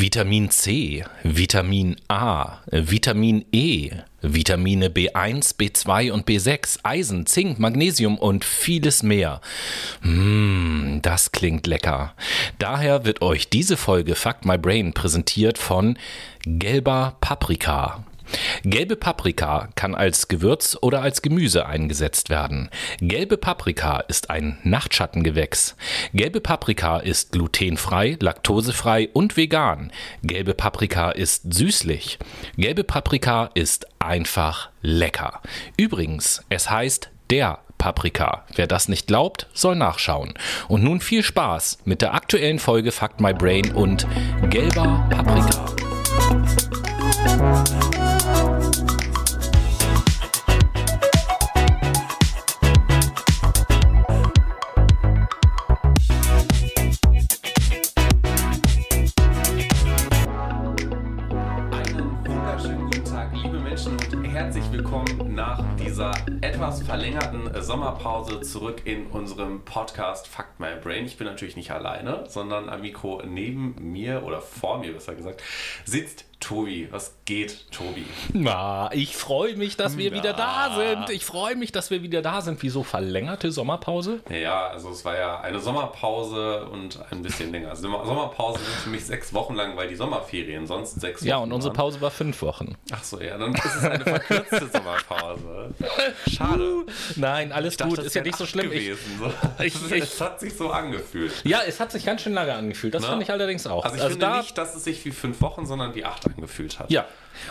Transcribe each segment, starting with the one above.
Vitamin C, Vitamin A, Vitamin E, Vitamine B1, B2 und B6, Eisen, Zink, Magnesium und vieles mehr. Mmh, das klingt lecker. Daher wird euch diese Folge Fuck My Brain präsentiert von gelber Paprika. Gelbe Paprika kann als Gewürz oder als Gemüse eingesetzt werden. Gelbe Paprika ist ein Nachtschattengewächs. Gelbe Paprika ist glutenfrei, laktosefrei und vegan. Gelbe Paprika ist süßlich. Gelbe Paprika ist einfach lecker. Übrigens, es heißt der Paprika. Wer das nicht glaubt, soll nachschauen. Und nun viel Spaß mit der aktuellen Folge Fuck My Brain und gelber Paprika. Dieser etwas verlängerten Sommerpause zurück in unserem Podcast Fuck My Brain. Ich bin natürlich nicht alleine, sondern am Mikro neben mir oder vor mir besser gesagt sitzt Tobi. Was geht, Tobi? Na, ich freue mich, dass wir Na. wieder da sind. Ich freue mich, dass wir wieder da sind. Wieso verlängerte Sommerpause? Ja, also es war ja eine Sommerpause und ein bisschen länger. Also Sommer- Sommerpause sind für mich sechs Wochen lang, weil die Sommerferien sonst sechs Wochen Ja, und unsere. Pause war fünf Wochen. Ach so, ja, dann ist es eine verkürzte Sommerpause. Schade. Nein, alles dachte, gut. Ist ja nicht so schlimm. Gewesen, so. ich- es, ich- es hat sich so angefühlt. ja, es hat sich ganz schön lange angefühlt. Das Ne? fand ich allerdings auch. Also ich finde nicht, dass es sich wie fünf Wochen, sondern wie acht angefühlt hat. Ja,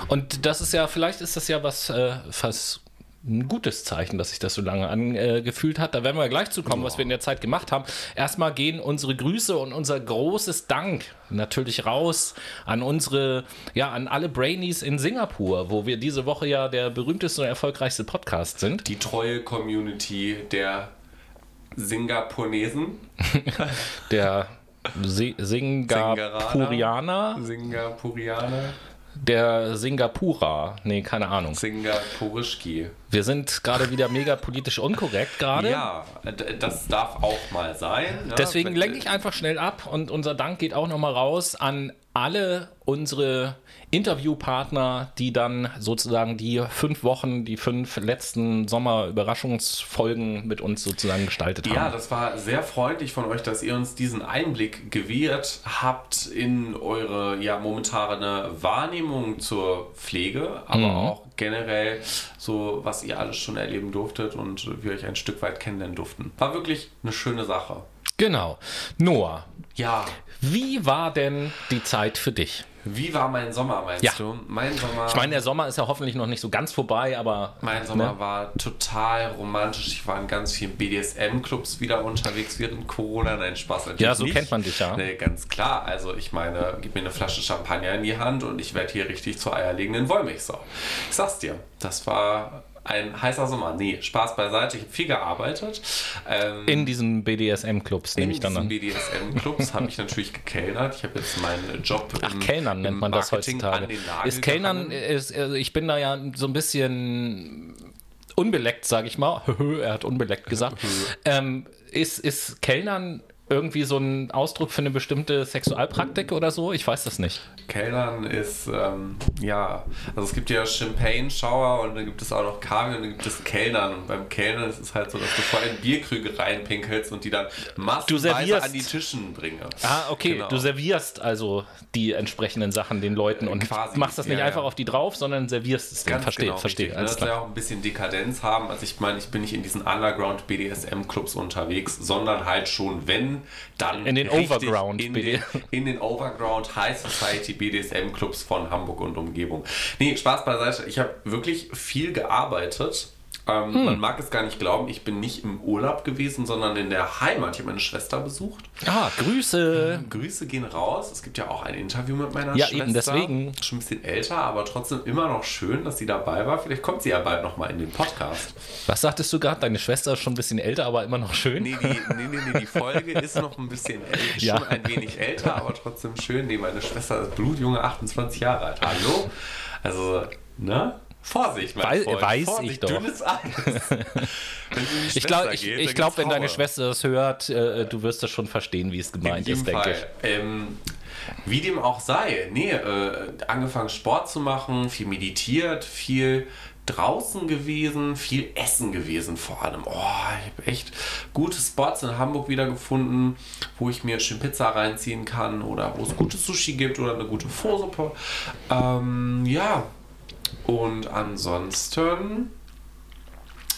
und das ist ja, vielleicht ist das ja was, äh, was ein gutes Zeichen, dass sich das so lange angefühlt hat. Da werden wir gleich zu kommen, was wir in der Zeit gemacht haben. Erstmal gehen unsere Grüße und unser großes Dank natürlich raus an unsere, ja, an alle Brainies in Singapur, wo wir diese Woche ja der berühmteste und erfolgreichste Podcast sind. Die treue Community der Singaponesen. Der Se Singapurianer, Singapurianer. der Singapurer, nee, keine Ahnung. Singapurischki. Wir sind gerade wieder mega politisch unkorrekt gerade. Ja, das darf auch mal sein. Ja, Deswegen lenke ich einfach schnell ab und unser Dank geht auch nochmal raus an alle unsere Interviewpartner, die dann sozusagen die fünf Wochen, die fünf letzten Sommer-Überraschungsfolgen mit uns sozusagen gestaltet Ja, haben. das war sehr freundlich von euch, dass ihr uns diesen Einblick gewährt habt in eure ja momentane Wahrnehmung zur Pflege, aber Mhm. auch generell so, was ihr alles schon erleben durftet und wir euch ein Stück weit kennenlernen durften. War wirklich eine schöne Sache. Genau. Noah, Ja, wie war denn die Zeit für dich? wie war mein Sommer, meinst Ja. du? Mein Sommer. Ich meine, der Sommer ist ja hoffentlich noch nicht so ganz vorbei, aber Mein Sommer ne? war total romantisch. Ich war in ganz vielen BDSM-Clubs wieder unterwegs während Corona. Nein, Spaß natürlich Ja, so nicht. kennt man dich ja. Nee, ganz klar. Also ich meine, gib mir eine Flasche Champagner in die Hand und ich werde hier richtig zur eierlegenden Wollmilchsau. Ich sag's dir, das war ein heißer Sommer. Nee, Spaß beiseite. Ich habe viel gearbeitet. Ähm, in diesen BDSM-Clubs nehme in ich dann diesen an. BDSM-Clubs habe ich natürlich gekellnert. Ich habe jetzt meinen Job Ach, im, Kellnern nennt man das Marketing heutzutage. den Nagel Ist Kellnern, ist, also ich bin da ja so ein bisschen unbeleckt, sage ich mal. er hat unbeleckt gesagt. ähm, ist, ist Kellnern irgendwie so ein Ausdruck für eine bestimmte Sexualpraktik oder so? Ich weiß das nicht. Kellnern ist, ähm, ja, also es gibt ja Champagne-Shower und dann gibt es auch noch Kaviar und dann gibt es Kellnern. Und beim Kellnern ist es halt so, dass du vor in Bierkrüge reinpinkelst und die dann massenweise servierst. an die Tischen bringen. Ah, okay. Genau. Du servierst also die entsprechenden Sachen den Leuten und Quasi, machst das nicht ja, einfach ja. auf die drauf, sondern servierst es denen. Verstehe, genau, verstehe. richtig? Dass wir klar. auch ein bisschen Dekadenz haben. Also ich meine, ich bin nicht in diesen Underground BDSM-Clubs unterwegs, sondern halt schon, wenn, dann In den Overground in den, in den Overground High Society BDSM-Clubs von Hamburg und Umgebung. Nee, Spaß beiseite. Ich habe wirklich viel gearbeitet. Ähm, Hm. Man mag es gar nicht glauben, ich bin nicht im Urlaub gewesen, sondern in der Heimat. Ich habe meine Schwester besucht. Ah, Grüße. Grüße gehen raus. Es gibt ja auch ein Interview mit meiner Ja, Schwester. eben, deswegen. Schon ein bisschen älter, aber trotzdem immer noch schön, dass sie dabei war. Vielleicht kommt sie ja bald nochmal in den Podcast. Was sagtest du gerade? Deine Schwester ist schon ein bisschen älter, aber immer noch schön. Nee, die, nee, nee, nee, die Folge ist noch ein bisschen äl- Ja. schon ein wenig älter, aber trotzdem schön. Nee, meine Schwester ist blutjunge 28 Jahre alt. Hallo? Also, ne? Vorsicht, mein Wei- Freund. weiß Vorsicht, ich doch. dünnes Eis. Ich glaube, ich, ich glaub, wenn deine. Schwester das hört, äh, du wirst das schon verstehen, wie es gemeint In ist, denke ich. Ähm, Wie dem auch sei, nee, äh, angefangen Sport zu machen, viel meditiert, viel draußen gewesen, viel Essen gewesen vor allem. Oh, ich habe echt gute Spots in Hamburg wieder gefunden, wo ich mir schön Pizza reinziehen kann oder wo es gutes Sushi gibt oder eine gute Vorsuppe. Ähm, ja, und ansonsten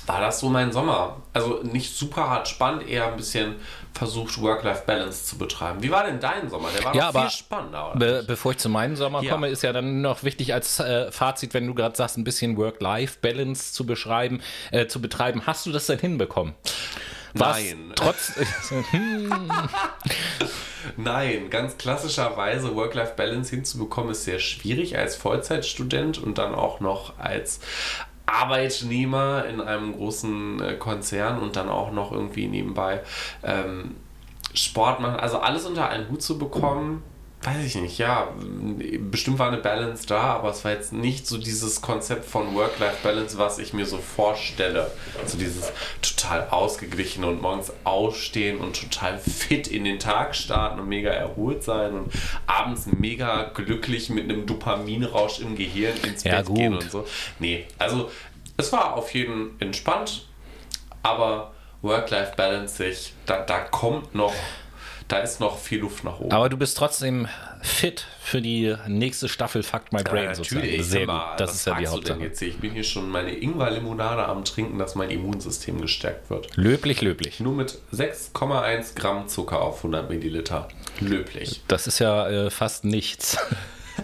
war das so mein Sommer. Also nicht super hart spannend, eher ein bisschen versucht, Work-Life-Balance zu betreiben. Wie war denn dein Sommer? Der war ja, noch viel spannender. Be bevor ich zu meinem Sommer Ja. komme, ist ja dann noch wichtig als äh, Fazit, wenn du gerade sagst, ein bisschen Work-Life-Balance zu beschreiben, äh, zu betreiben. Hast du das denn hinbekommen? War's Nein. Trotz, Nein, ganz klassischerweise Work-Life-Balance hinzubekommen ist sehr schwierig als Vollzeitstudent und dann auch noch als Arbeitnehmer in einem großen äh, Konzern und dann auch noch irgendwie nebenbei ähm, Sport machen. Also alles unter einen Hut zu bekommen, weiß ich nicht. Ja, bestimmt war eine Balance da, aber es war jetzt nicht so dieses Konzept von Work-Life-Balance, was ich mir so vorstelle. So dieses total ausgeglichen und morgens aufstehen und total fit in den Tag starten und mega erholt sein und abends mega glücklich mit einem Dopaminrausch im Gehirn ins Ja, Bett gehen gut. und so. Nee, also es war auf jeden entspannt, aber Work-Life-Balance sich, da, da kommt noch, da ist noch viel Luft nach oben. aber du bist trotzdem fit für die nächste Staffel Fuck My Brain Ja, natürlich, Sehr gut. Das was ist ja die Hauptsache. Jetzt? Ich bin hier schon meine Ingwer-Limonade am Trinken, dass mein Immunsystem gestärkt wird. Löblich, löblich. Nur mit 6,1 Gramm Zucker auf 100 Milliliter. Löblich. Das ist ja äh, fast nichts.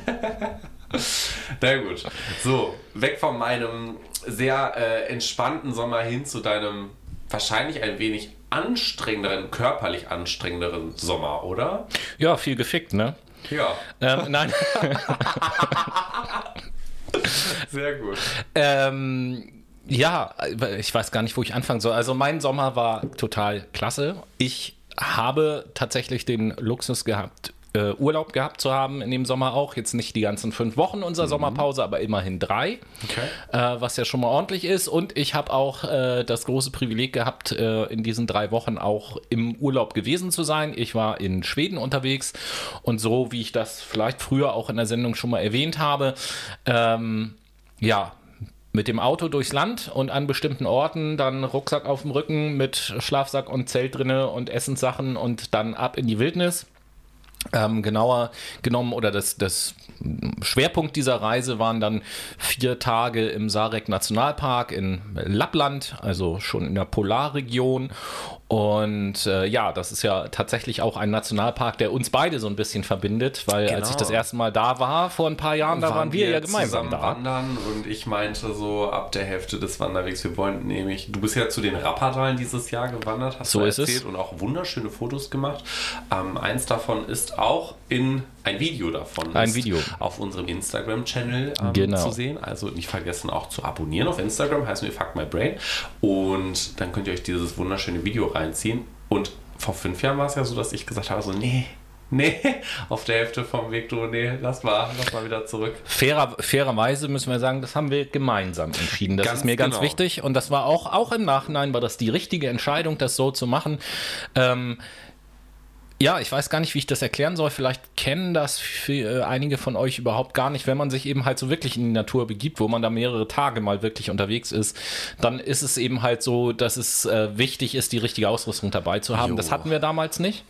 Na gut. So, weg von meinem sehr äh, entspannten Sommer hin zu deinem wahrscheinlich ein wenig anstrengenderen, körperlich anstrengenderen Sommer, oder? Ja, viel gefickt, ne? Ja, Ähm, nein. sehr gut. Ähm, ja, ich weiß gar nicht, wo ich anfangen soll. Also mein Sommer war total klasse. Ich habe tatsächlich den Luxus gehabt, äh, Urlaub gehabt zu haben in dem Sommer auch. Jetzt nicht die ganzen fünf Wochen unserer Sommerpause, aber immerhin drei, Okay. äh, was ja schon mal ordentlich ist. Und ich habe auch äh, das große Privileg gehabt, äh, in diesen drei Wochen auch im Urlaub gewesen zu sein. Ich war in Schweden unterwegs und so, wie ich das vielleicht früher auch in der Sendung schon mal erwähnt habe, ähm, ja, mit dem Auto durchs Land und an bestimmten Orten dann Rucksack auf dem Rücken mit Schlafsack und Zelt drinne und Essenssachen und dann ab in die Wildnis. Ähm, genauer genommen oder das, das Schwerpunkt dieser Reise waren dann vier Tage im Sarek Nationalpark in Lappland, also schon in der Polarregion. Und äh, ja, das ist ja tatsächlich auch ein Nationalpark, der uns beide so ein bisschen verbindet, weil als ich Genau. das erste Mal da war, vor ein paar Jahren, da waren, wir ja gemeinsam da. wandern und ich meinte so ab der Hälfte des Wanderwegs, wir wollten nämlich, du bist ja zu den Rappadalen dieses Jahr gewandert, hast So du erzählt und auch wunderschöne Fotos gemacht. Ähm, eins davon ist auch in ein Video davon Ein Video. auf unserem Instagram-Channel ähm, Genau. zu sehen. Also nicht vergessen auch zu abonnieren auf Instagram, heißen wir Fuck My Brain. Und dann könnt ihr euch dieses wunderschöne Video reinziehen. Und vor fünf Jahren war es ja so, dass ich gesagt habe, so nee, nee, auf der Hälfte vom Weg, du, nee, lass mal, lass mal wieder zurück. Fairer, fairerweise müssen wir sagen, das haben wir gemeinsam entschieden. Das Ganz ist mir ganz genau. wichtig und das war auch, auch im Nachhinein war das die richtige Entscheidung, das so zu machen. Ähm, ja, ich weiß gar nicht, wie ich das erklären soll. Vielleicht kennen das für, äh, einige von euch überhaupt gar nicht. Wenn man sich eben halt so wirklich in die Natur begibt, wo man da mehrere Tage mal wirklich unterwegs ist, dann ist es eben halt so, dass es äh, wichtig ist, die richtige Ausrüstung dabei zu haben. Jo. Das hatten wir damals nicht.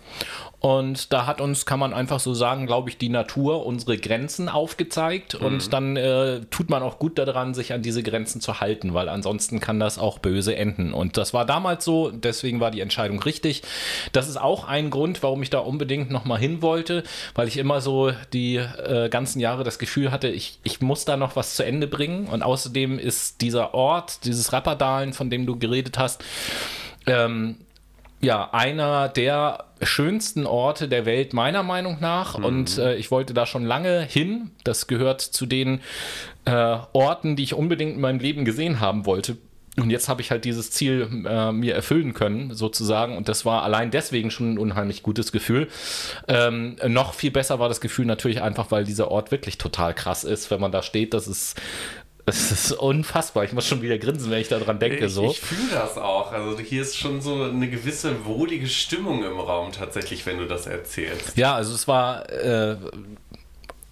Und da hat uns, kann man einfach so sagen, glaube ich, die Natur unsere Grenzen aufgezeigt. Und dann äh, tut man auch gut daran, sich an diese Grenzen zu halten, weil ansonsten kann das auch böse enden. Und das war damals so, deswegen war die Entscheidung richtig. Das ist auch ein Grund, warum ich da unbedingt nochmal hin wollte, weil ich immer so die äh, ganzen Jahre das Gefühl hatte, ich, ich muss da noch was zu Ende bringen. Und außerdem ist dieser Ort, dieses Rapperdalen, von dem du geredet hast, ähm, ja, einer der schönsten Orte der Welt meiner Meinung nach. Und äh, ich wollte da schon lange hin. Das gehört zu den äh, Orten, die ich unbedingt in meinem Leben gesehen haben wollte. Und jetzt habe ich halt dieses Ziel äh, mir erfüllen können, sozusagen. Und das war allein deswegen schon ein unheimlich gutes Gefühl. Ähm, noch viel besser war das Gefühl natürlich einfach, weil dieser Ort wirklich total krass ist, wenn man da steht. Das ist Es ist unfassbar. Ich muss schon wieder grinsen, wenn ich daran denke. Ich, so. ich fühle das auch. Also hier ist schon so eine gewisse wohlige Stimmung im Raum tatsächlich, wenn du das erzählst. Ja, also es war äh,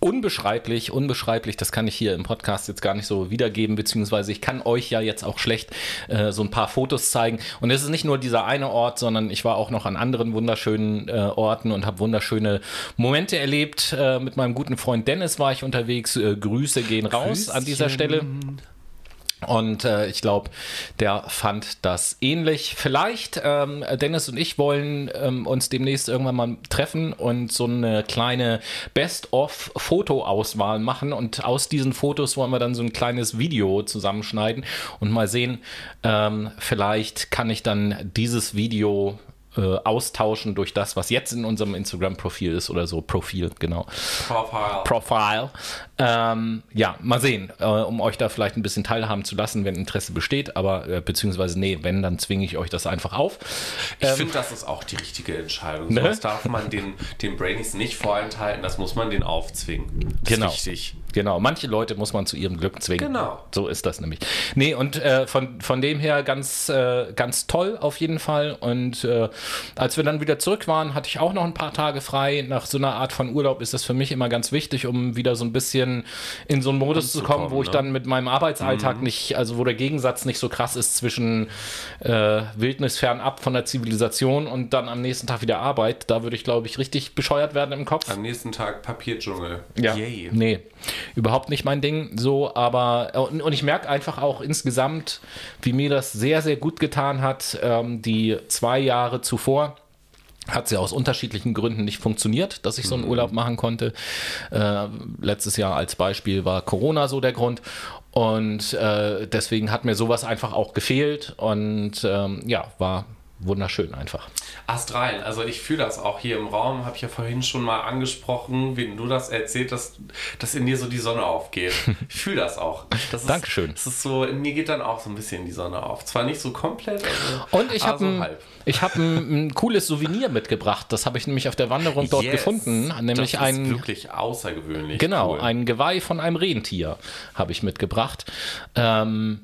unbeschreiblich, unbeschreiblich. Das kann ich hier im Podcast jetzt gar nicht so wiedergeben, beziehungsweise ich kann euch ja jetzt auch schlecht äh, so ein paar Fotos zeigen. Und es ist nicht nur dieser eine Ort, sondern ich war auch noch an anderen wunderschönen äh, Orten und habe wunderschöne Momente erlebt. Äh, mit meinem guten Freund Dennis war ich unterwegs. Äh, Grüße gehen raus Grüßchen. an dieser Stelle. Und äh, ich glaube, der fand das ähnlich. Vielleicht, ähm, Dennis und ich wollen ähm, uns demnächst irgendwann mal treffen und so eine kleine Best-of-Foto-Auswahl machen. Und aus diesen Fotos wollen wir dann so ein kleines Video zusammenschneiden und mal sehen, ähm, vielleicht kann ich dann dieses Video äh, austauschen durch das, was jetzt in unserem Instagram-Profil ist oder so. Profil, genau. Profile. Profile. Ähm, ja, mal sehen, äh, um euch da vielleicht ein bisschen teilhaben zu lassen, wenn Interesse besteht, aber äh, beziehungsweise nee, wenn, dann zwinge ich euch das einfach auf. Ich Ähm, finde, das ist auch die richtige Entscheidung. Ne? Das darf man den, den Brainies nicht vorenthalten, das muss man den aufzwingen. Das Genau. ist wichtig. Genau, manche Leute muss man zu ihrem Glück zwingen. Genau. So ist das nämlich. Nee, und äh, von, von dem her ganz, äh, ganz toll auf jeden Fall. Und äh, als wir dann wieder zurück waren, hatte ich auch noch ein paar Tage frei. Nach so einer Art von Urlaub ist das für mich immer ganz wichtig, um wieder so ein bisschen in so einen Modus zu kommen, wo ich ne? dann mit meinem Arbeitsalltag nicht, also wo der Gegensatz nicht so krass ist zwischen äh, Wildnis fernab von der Zivilisation und dann am nächsten Tag wieder Arbeit. Da würde ich, glaube ich, richtig bescheuert werden im Kopf. Am nächsten Tag Papierdschungel. Ja. Yay. Nee, überhaupt nicht mein Ding. So, aber und, und ich merke einfach auch insgesamt, wie mir das sehr, sehr gut getan hat. Ähm, die zwei Jahre zuvor hat sie aus unterschiedlichen Gründen nicht funktioniert, dass ich so einen Urlaub machen konnte. Äh, letztes Jahr als Beispiel war Corona so der Grund. Und äh, deswegen hat mir sowas einfach auch gefehlt. Und ähm, ja, war wunderschön einfach. Astral, also ich fühle das auch hier im Raum, habe ich ja vorhin schon mal angesprochen, wenn du das erzählt, dass, dass in dir so die Sonne aufgeht. Ich fühle das auch. Das ist, Dankeschön. Das ist so, in mir geht dann auch so ein bisschen die Sonne auf. Zwar nicht so komplett, also, Und ich aber habe so ein, halb. ich hab ein, ein cooles Souvenir mitgebracht. Das habe ich nämlich auf der Wanderung dort Yes, gefunden. Nämlich das ein, ist wirklich außergewöhnlich. genau, cool. ein Geweih von einem Rentier habe ich mitgebracht. Ähm,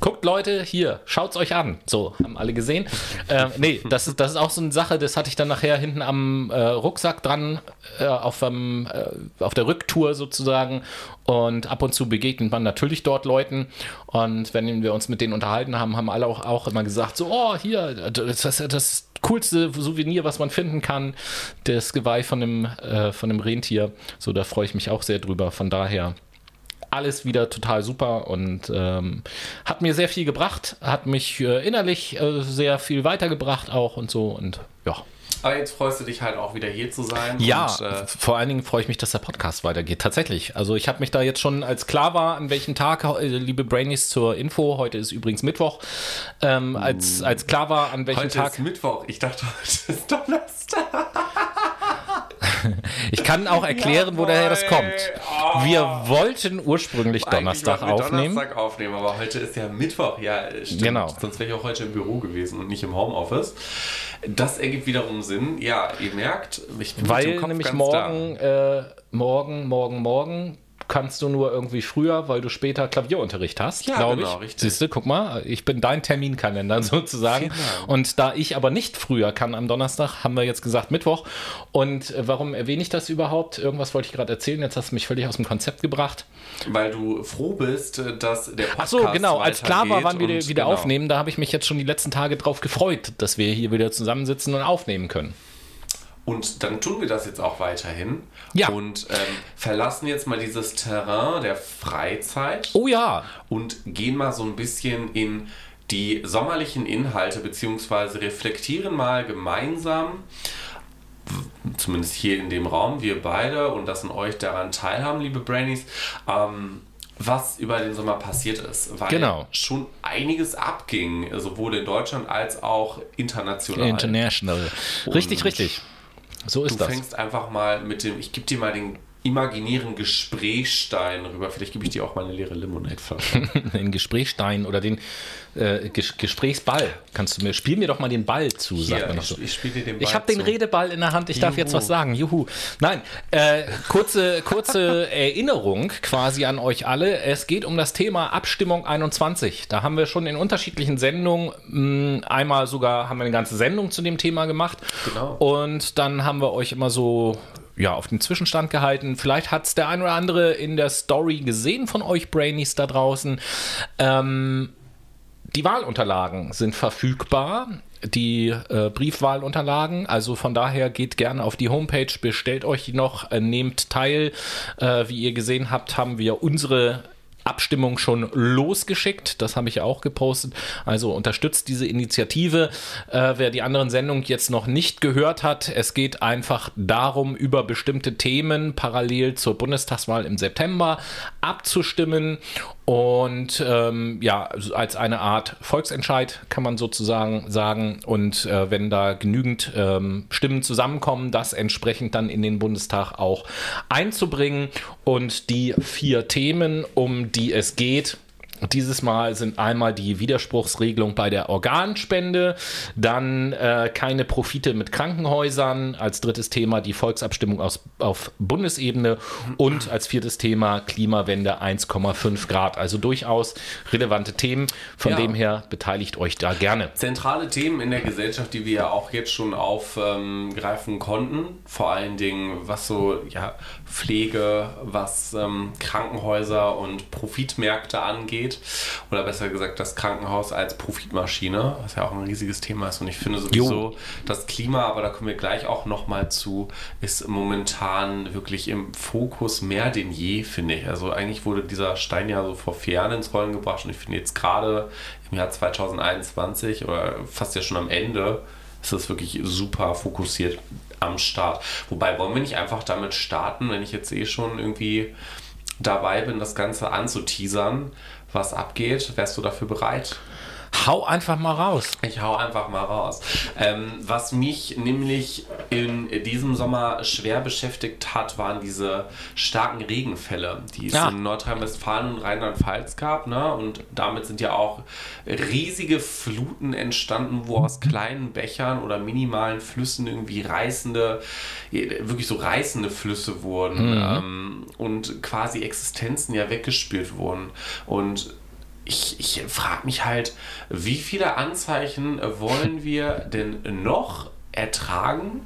Guckt Leute, hier, schaut's euch an. So, haben alle gesehen. Äh, nee, das ist, das ist auch so eine Sache, das hatte ich dann nachher hinten am äh, Rucksack dran, äh, auf, dem, äh, auf der Rücktour sozusagen. Und ab und zu begegnet man natürlich dort Leuten. Und wenn wir uns mit denen unterhalten haben, haben alle auch, auch immer gesagt: so, oh, hier, das ist das coolste Souvenir, was man finden kann. Das Geweih von dem, äh, von dem Rentier. So, da freue ich mich auch sehr drüber. Von daher alles wieder total super und ähm, hat mir sehr viel gebracht, hat mich äh, innerlich äh, sehr viel weitergebracht auch und so und ja. Aber jetzt freust du dich halt auch wieder hier zu sein. Ja, Und, äh, vor allen Dingen freue ich mich, dass der Podcast weitergeht. Tatsächlich. Also ich habe mich da jetzt schon, als klar war, an welchem Tag, äh, liebe Brainies zur Info, heute ist übrigens Mittwoch, ähm, als, als klar war, an welchem heute Tag. ist Mittwoch. Ich dachte, heute ist Donnerstag. Ich kann auch erklären, wo daher das kommt. Oh. Wir wollten ursprünglich Donnerstag aufnehmen. Donnerstag aufnehmen, aber heute ist ja Mittwoch. Ja, stimmt. Genau. Sonst wäre ich auch heute im Büro gewesen und nicht im Homeoffice. Das ergibt wiederum Sinn. Ja, ihr merkt, ich bin Weil nämlich morgen, äh, morgen, morgen, morgen kannst du nur irgendwie früher, weil du später Klavierunterricht hast, Ja, glaube genau, ich. richtig. Siehst du, guck mal, ich bin dein Terminkalender sozusagen. Genau. Und da ich aber nicht früher kann am Donnerstag, haben wir jetzt gesagt Mittwoch. Und äh, warum erwähne ich das überhaupt? Irgendwas wollte ich gerade erzählen, jetzt hast du mich völlig aus dem Konzept gebracht. weil du froh bist, dass der Podcast Ach so, genau, als klar war, wann wir wieder genau. aufnehmen, da habe ich mich jetzt schon die letzten Tage drauf gefreut, dass wir hier wieder zusammensitzen und aufnehmen können. Und dann tun wir das jetzt auch weiterhin. Ja. Und ähm, verlassen jetzt mal dieses Terrain der Freizeit Oh ja, und gehen mal so ein bisschen in die sommerlichen Inhalte, beziehungsweise reflektieren mal gemeinsam, zumindest hier in dem Raum, wir beide und lassen euch daran teilhaben, liebe Brainies, ähm, was über den Sommer passiert ist. Weil Genau. schon einiges abging, sowohl in Deutschland als auch international. international. Richtig, Und richtig. So ist Du das. fängst einfach mal mit dem, ich gebe dir mal den imaginären Gesprächsstein rüber. Vielleicht gebe ich dir auch mal eine leere Limonade-Flasche. den Gesprächsstein oder den äh, Ges Gesprächsball. Kannst du mir, spiel mir doch mal den Ball zu, Hier, sagt man ich, so. ich spiele dir den Ball Ich habe den. Redeball in der Hand, ich darf Juhu. jetzt was sagen. Juhu. Nein, äh, kurze, kurze Erinnerung quasi an euch alle. Es geht um das Thema Abstimmung 21. Da haben wir schon in unterschiedlichen Sendungen, mh, einmal sogar haben wir eine ganze Sendung zu dem Thema gemacht. Genau. Und dann haben wir euch immer so ja, auf den Zwischenstand gehalten. Vielleicht hat es der ein oder andere in der Story gesehen von euch Brainies da draußen. Ähm, die Wahlunterlagen sind verfügbar. Die äh, Briefwahlunterlagen, also von daher geht gerne auf die Homepage, bestellt euch die noch, äh, nehmt teil. Äh, wie ihr gesehen habt, haben wir unsere Abstimmung schon losgeschickt. Das habe ich auch gepostet. Also unterstützt diese Initiative. Äh, wer die anderen Sendungen jetzt noch nicht gehört hat, es geht einfach darum, über bestimmte Themen parallel zur Bundestagswahl im September abzustimmen. Und ähm, ja, als eine Art Volksentscheid kann man sozusagen sagen. Und äh, wenn da genügend ähm, Stimmen zusammenkommen, das entsprechend dann in den Bundestag auch einzubringen. Und die vier Themen, um die es geht, dieses Mal sind einmal die Widerspruchsregelung bei der Organspende, dann äh, keine Profite mit Krankenhäusern, als drittes Thema die Volksabstimmung aus, auf Bundesebene und als viertes Thema Klimawende 1,5 Grad. Also durchaus relevante Themen. Von Ja. dem her beteiligt euch da gerne. Zentrale Themen in der Gesellschaft, die wir ja auch jetzt schon aufgreifen konnten. Vor allen Dingen, was so ja, Pflege, was ähm, Krankenhäuser und Profitmärkte angeht. Oder besser gesagt, das Krankenhaus als Profitmaschine, was ja auch ein riesiges Thema ist. Und ich finde sowieso, das Klima, aber da kommen wir gleich auch nochmal zu, ist momentan wirklich im Fokus mehr denn je, finde ich. Also eigentlich wurde dieser Stein ja so vor vier Jahren ins Rollen gebracht und ich finde jetzt gerade im Jahr 2021 oder fast ja schon am Ende ist das wirklich super fokussiert am Start. Wobei, wollen wir nicht einfach damit starten, wenn ich jetzt eh schon irgendwie dabei bin, das Ganze anzuteasern, was abgeht? Wärst du dafür bereit? Hau einfach mal raus. Ich hau einfach mal raus. Ähm, was mich nämlich in diesem Sommer schwer beschäftigt hat, waren diese starken Regenfälle, die es Ja. in Nordrhein-Westfalen und Rheinland-Pfalz gab. Ne? Und damit sind ja auch riesige Fluten entstanden, wo aus kleinen Bechern oder minimalen Flüssen irgendwie reißende, wirklich so reißende Flüsse wurden ähm, und quasi Existenzen ja weggespült wurden. Und ich, ich frage mich halt, wie viele Anzeichen wollen wir denn noch ertragen,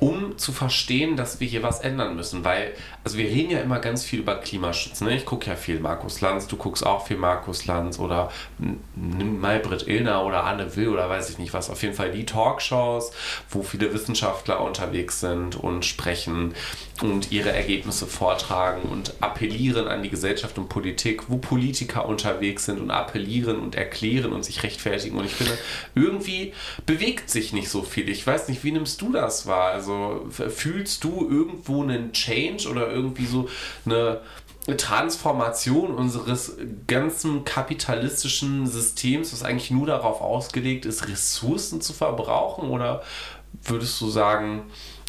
um zu verstehen, dass wir hier was ändern müssen? Weil, also wir reden ja immer ganz viel über Klimaschutz. Ne? Ich gucke ja viel Markus Lanz, du guckst auch viel Markus Lanz oder nimm Maybrit Illner oder Anne Will oder weiß ich nicht was. Auf jeden Fall die Talkshows, wo viele Wissenschaftler unterwegs sind und sprechen und ihre Ergebnisse vortragen und appellieren an die Gesellschaft und Politik, wo Politiker unterwegs sind und appellieren und erklären und sich rechtfertigen. Und ich finde, irgendwie bewegt sich nicht so viel. Ich weiß nicht, wie nimmst du das wahr? Also f- fühlst du irgendwo einen Change oder irgendwie so eine Transformation unseres ganzen kapitalistischen Systems, was eigentlich nur darauf ausgelegt ist, Ressourcen zu verbrauchen? Oder würdest du sagen,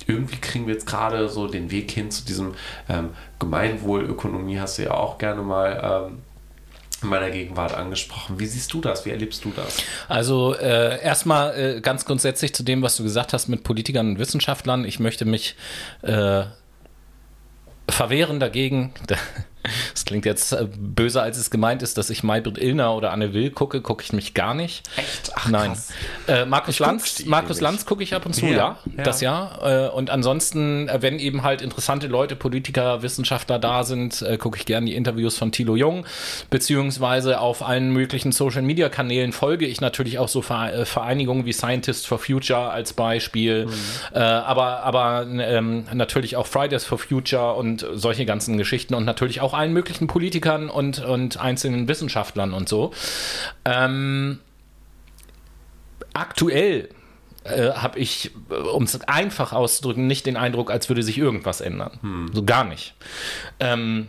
irgendwie kriegen wir jetzt gerade so den Weg hin zu diesem ähm, Gemeinwohlökonomie, hast du ja auch gerne mal ähm, meiner Gegenwart angesprochen. Wie siehst du das? Wie erlebst du das? Also äh, erstmal äh, ganz grundsätzlich zu dem, was du gesagt hast mit Politikern und Wissenschaftlern. Ich möchte mich äh, verwehren dagegen. Das klingt jetzt äh, böser, als es gemeint ist, dass ich Maybrit Illner oder Anne Will gucke, gucke ich mich gar nicht. Echt? Ach, Nein. Äh, Markus Lanz, Markus nämlich. Lanz gucke ich ab und zu, Ja, ja, das ja. Äh, und ansonsten, äh, wenn eben halt interessante Leute, Politiker, Wissenschaftler da sind, äh, gucke ich gerne die Interviews von Thilo Jung, beziehungsweise auf allen möglichen Social Media Kanälen folge ich natürlich auch so Vere- Vereinigungen wie Scientists for Future als Beispiel, Mhm. aber, aber ähm, natürlich auch Fridays for Future und solche ganzen Geschichten und natürlich auch allen möglichen Politikern und, und einzelnen Wissenschaftlern und so. Ähm, aktuell äh, habe ich, um es einfach auszudrücken, nicht den Eindruck, als würde sich irgendwas ändern. So gar nicht. Ähm,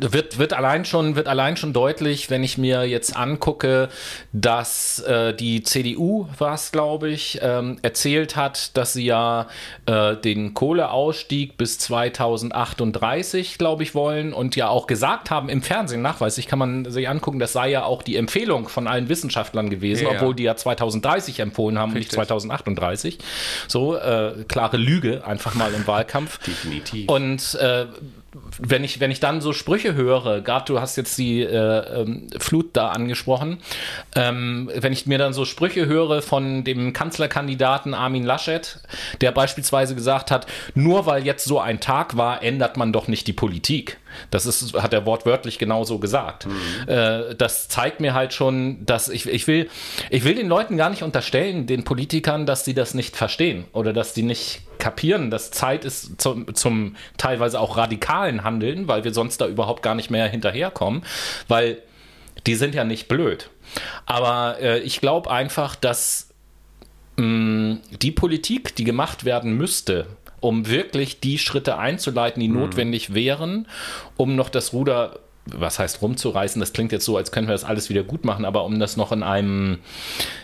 wird, wird, allein schon, wird allein schon deutlich, wenn ich mir jetzt angucke, dass äh, die CDU, war es glaube ich, ähm, erzählt hat, dass sie ja äh, den Kohleausstieg bis 2038, glaube ich, wollen und ja auch gesagt haben im Fernsehen nachweislich, kann man sich angucken, das sei ja auch die Empfehlung von allen Wissenschaftlern gewesen, ja, obwohl die ja 2030 empfohlen haben Richtig. und nicht 2038. So, äh, klare Lüge einfach mal im Wahlkampf. Definitiv. Und äh, wenn ich, wenn ich dann so Sprüche höre, gerade du hast jetzt die äh, ähm, Flut da angesprochen, ähm, wenn ich mir dann so Sprüche höre von dem Kanzlerkandidaten Armin Laschet, der beispielsweise gesagt hat, nur weil jetzt so ein Tag war, ändert man doch nicht die Politik. Das ist, hat er wortwörtlich genauso gesagt. Mhm. Äh, das zeigt mir halt schon, dass ich, ich will, ich will den Leuten gar nicht unterstellen, den Politikern, dass sie das nicht verstehen oder dass die nicht kapieren, dass Zeit ist zum, zum teilweise auch radikalen Handeln, weil wir sonst da überhaupt gar nicht mehr hinterherkommen, weil die sind ja nicht blöd. Aber äh, ich glaube einfach, dass mh, mm, die Politik, die gemacht werden müsste, um wirklich die Schritte einzuleiten, die mhm. notwendig wären, um noch das Ruder was heißt rumzureißen, das klingt jetzt so, als könnten wir das alles wieder gut machen, aber um das noch in einem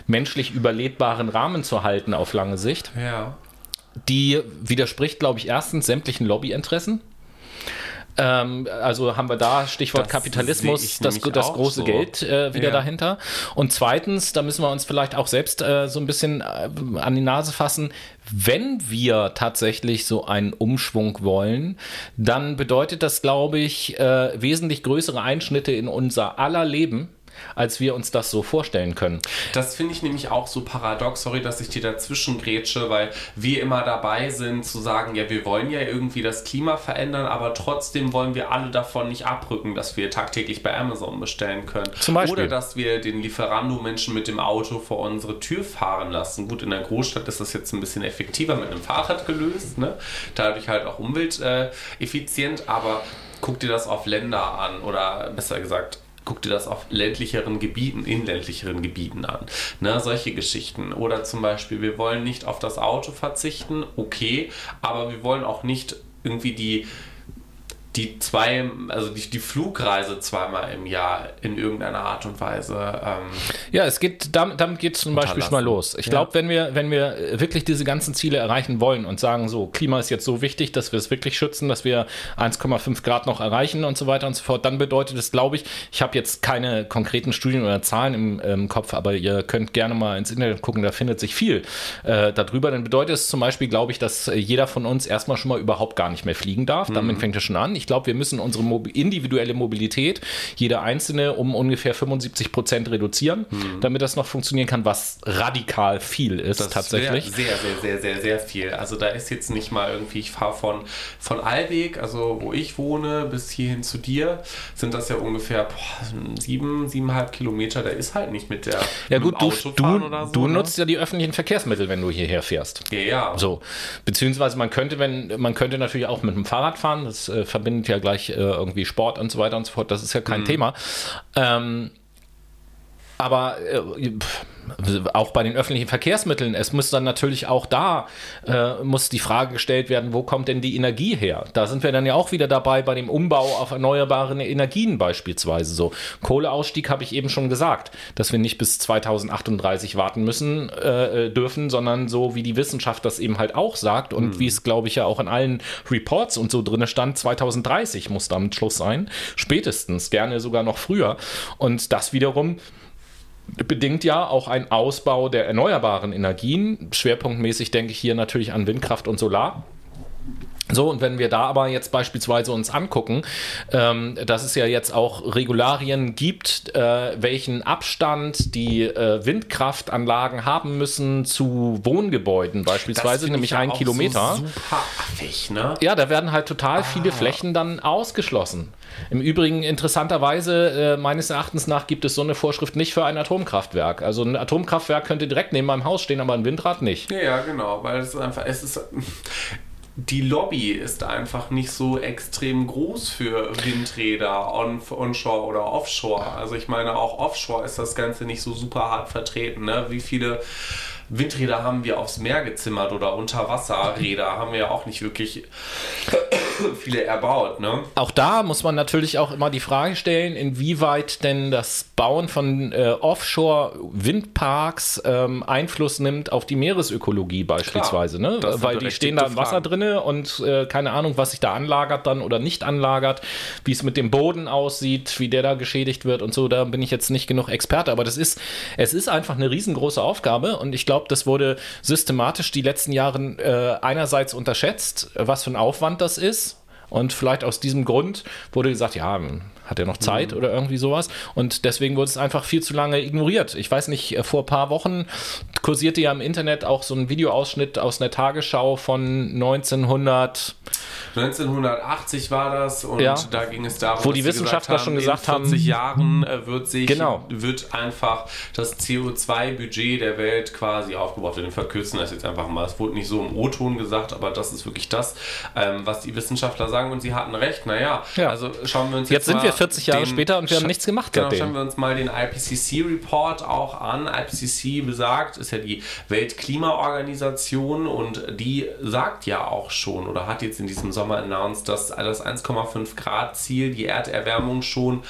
menschlich überlebbaren Rahmen zu halten auf lange Sicht. Ja. Die widerspricht, glaube ich, erstens sämtlichen Lobbyinteressen. Ähm, also haben wir da Stichwort das Kapitalismus, das, das große so. Geld äh, wieder ja. dahinter. Und zweitens, da müssen wir uns vielleicht auch selbst äh, so ein bisschen äh, an die Nase fassen, wenn wir tatsächlich so einen Umschwung wollen, dann bedeutet das, glaube ich, äh, wesentlich größere Einschnitte in unser aller Leben als wir uns das so vorstellen können. Das finde ich nämlich auch so paradox, sorry, dass ich dir dazwischen grätsche, weil wir immer dabei sind zu sagen, ja, wir wollen ja irgendwie das Klima verändern, aber trotzdem wollen wir alle davon nicht abrücken, dass wir tagtäglich bei Amazon bestellen können. Zum Beispiel. Oder dass wir den Lieferando-Menschen mit dem Auto vor unsere Tür fahren lassen. Gut, in der Großstadt ist das jetzt ein bisschen effektiver mit einem Fahrrad gelöst, ne? dadurch halt auch umwelteffizient, aber guck dir das auf Länder an oder besser gesagt guck dir das auf ländlicheren Gebieten, in ländlicheren Gebieten an. Ne, solche Geschichten. Oder zum Beispiel, wir wollen nicht auf das Auto verzichten, okay, aber wir wollen auch nicht irgendwie die die zwei, also die, die Flugreise zweimal im Jahr in irgendeiner Art und Weise. Ähm, ja, es geht, damit, damit geht es zum Beispiel schon mal los. Ich ja. glaube, wenn wir, wenn wir wirklich diese ganzen Ziele erreichen wollen und sagen, so, Klima ist jetzt so wichtig, dass wir es wirklich schützen, dass wir 1,5 Grad noch erreichen und so weiter und so fort, dann bedeutet es, glaube ich, ich habe jetzt keine konkreten Studien oder Zahlen im, im, Kopf, aber ihr könnt gerne mal ins Internet gucken, da findet sich viel äh, darüber. Dann bedeutet es zum Beispiel, glaube ich, dass jeder von uns erstmal schon mal überhaupt gar nicht mehr fliegen darf. Mhm. Damit fängt es schon an. Ich glaube, wir müssen unsere individuelle Mobilität, jeder einzelne, um ungefähr 75 Prozent reduzieren, hm. damit das noch funktionieren kann, was radikal viel ist das tatsächlich. Sehr, sehr, sehr, sehr, sehr viel. Also da ist jetzt nicht mal irgendwie, ich fahre von, von Alweg, also wo ich wohne, bis hierhin zu dir, sind das ja ungefähr boah, sieben, siebeneinhalb Kilometer. Da ist halt nicht mit der ja gut, du, du, so, du ne? nutzt ja die öffentlichen Verkehrsmittel, wenn du hierher fährst. Ja, ja. So, beziehungsweise man könnte, wenn man könnte natürlich auch mit dem Fahrrad fahren. Das äh, verbindet ja gleich äh, irgendwie Sport und so weiter und so fort. Das ist ja kein mhm. Thema. Ähm, aber äh, auch bei den öffentlichen Verkehrsmitteln, es muss dann natürlich auch da, äh, muss die Frage gestellt werden, wo kommt denn die Energie her? Da sind wir dann ja auch wieder dabei bei dem Umbau auf erneuerbare Energien beispielsweise. So Kohleausstieg habe ich eben schon gesagt, dass wir nicht bis 2038 warten müssen äh, dürfen, sondern so wie die Wissenschaft das eben halt auch sagt und mhm. wie es glaube ich ja auch in allen Reports und so drin stand, 2030 muss damit Schluss sein, spätestens, gerne sogar noch früher. Und das wiederum bedingt ja auch ein Ausbau der erneuerbaren Energien. Schwerpunktmäßig denke ich hier natürlich an Windkraft und Solar. So, und wenn wir da aber jetzt beispielsweise uns angucken, ähm, dass es ja jetzt auch Regularien gibt, äh, welchen Abstand die äh, Windkraftanlagen haben müssen zu Wohngebäuden beispielsweise, nämlich einen Kilometer. So super affig, ne? Ja, da werden halt total ah. viele Flächen dann ausgeschlossen. Im Übrigen interessanterweise, äh, meines Erachtens nach, gibt es so eine Vorschrift nicht für ein Atomkraftwerk. Also ein Atomkraftwerk könnte direkt neben meinem Haus stehen, aber ein Windrad nicht. Ja, ja genau, weil es einfach, es ist die Lobby ist einfach nicht so extrem groß für Windräder on, onshore oder offshore. Also ich meine, auch offshore ist das Ganze nicht so super hart vertreten. Ne? Wie viele Windräder haben wir aufs Meer gezimmert oder Unterwasserräder haben wir ja auch nicht wirklich viele erbaut. Ne? Auch da muss man natürlich auch immer die Frage stellen, inwieweit denn das Bauen von äh, Offshore-Windparks ähm, Einfluss nimmt auf die Meeresökologie beispielsweise. ne? Weil die stehen da im Wasser drinne und äh, keine Ahnung, was sich da anlagert dann oder nicht anlagert, wie es mit dem Boden aussieht, wie der da geschädigt wird und so. Da bin ich jetzt nicht genug Experte, aber das ist, es ist einfach eine riesengroße Aufgabe und ich glaube, das wurde systematisch die letzten Jahre äh, einerseits unterschätzt, was für ein Aufwand das ist. Und vielleicht aus diesem Grund wurde gesagt, ja, hat er noch Zeit mhm. oder irgendwie sowas. Und deswegen wurde es einfach viel zu lange ignoriert. Ich weiß nicht, äh, vor ein paar Wochen kursierte ja im Internet auch so ein Videoausschnitt aus einer Tagesschau von 1900. 1980 war das und ja. da ging es darum, wo die Wissenschaftler haben, schon gesagt haben, in 40 Jahren äh, wird sich genau. wird einfach das CO2-Budget der Welt quasi aufgebaut. Wir verkürzen das jetzt einfach mal. Es wurde nicht so im O-Ton gesagt, aber das ist wirklich das, ähm, was die Wissenschaftler sagen und sie hatten recht. Naja, ja. also schauen wir uns jetzt, jetzt sind wir 40 Jahre den, später und wir haben nichts gemacht. Genau, schauen wir uns mal den IPCC-Report auch an. IPCC besagt, ist ja die Weltklimaorganisation und die sagt ja auch schon oder hat jetzt in diesem Sommer announced, dass das 1,5 Grad Ziel, die Erderwärmung schon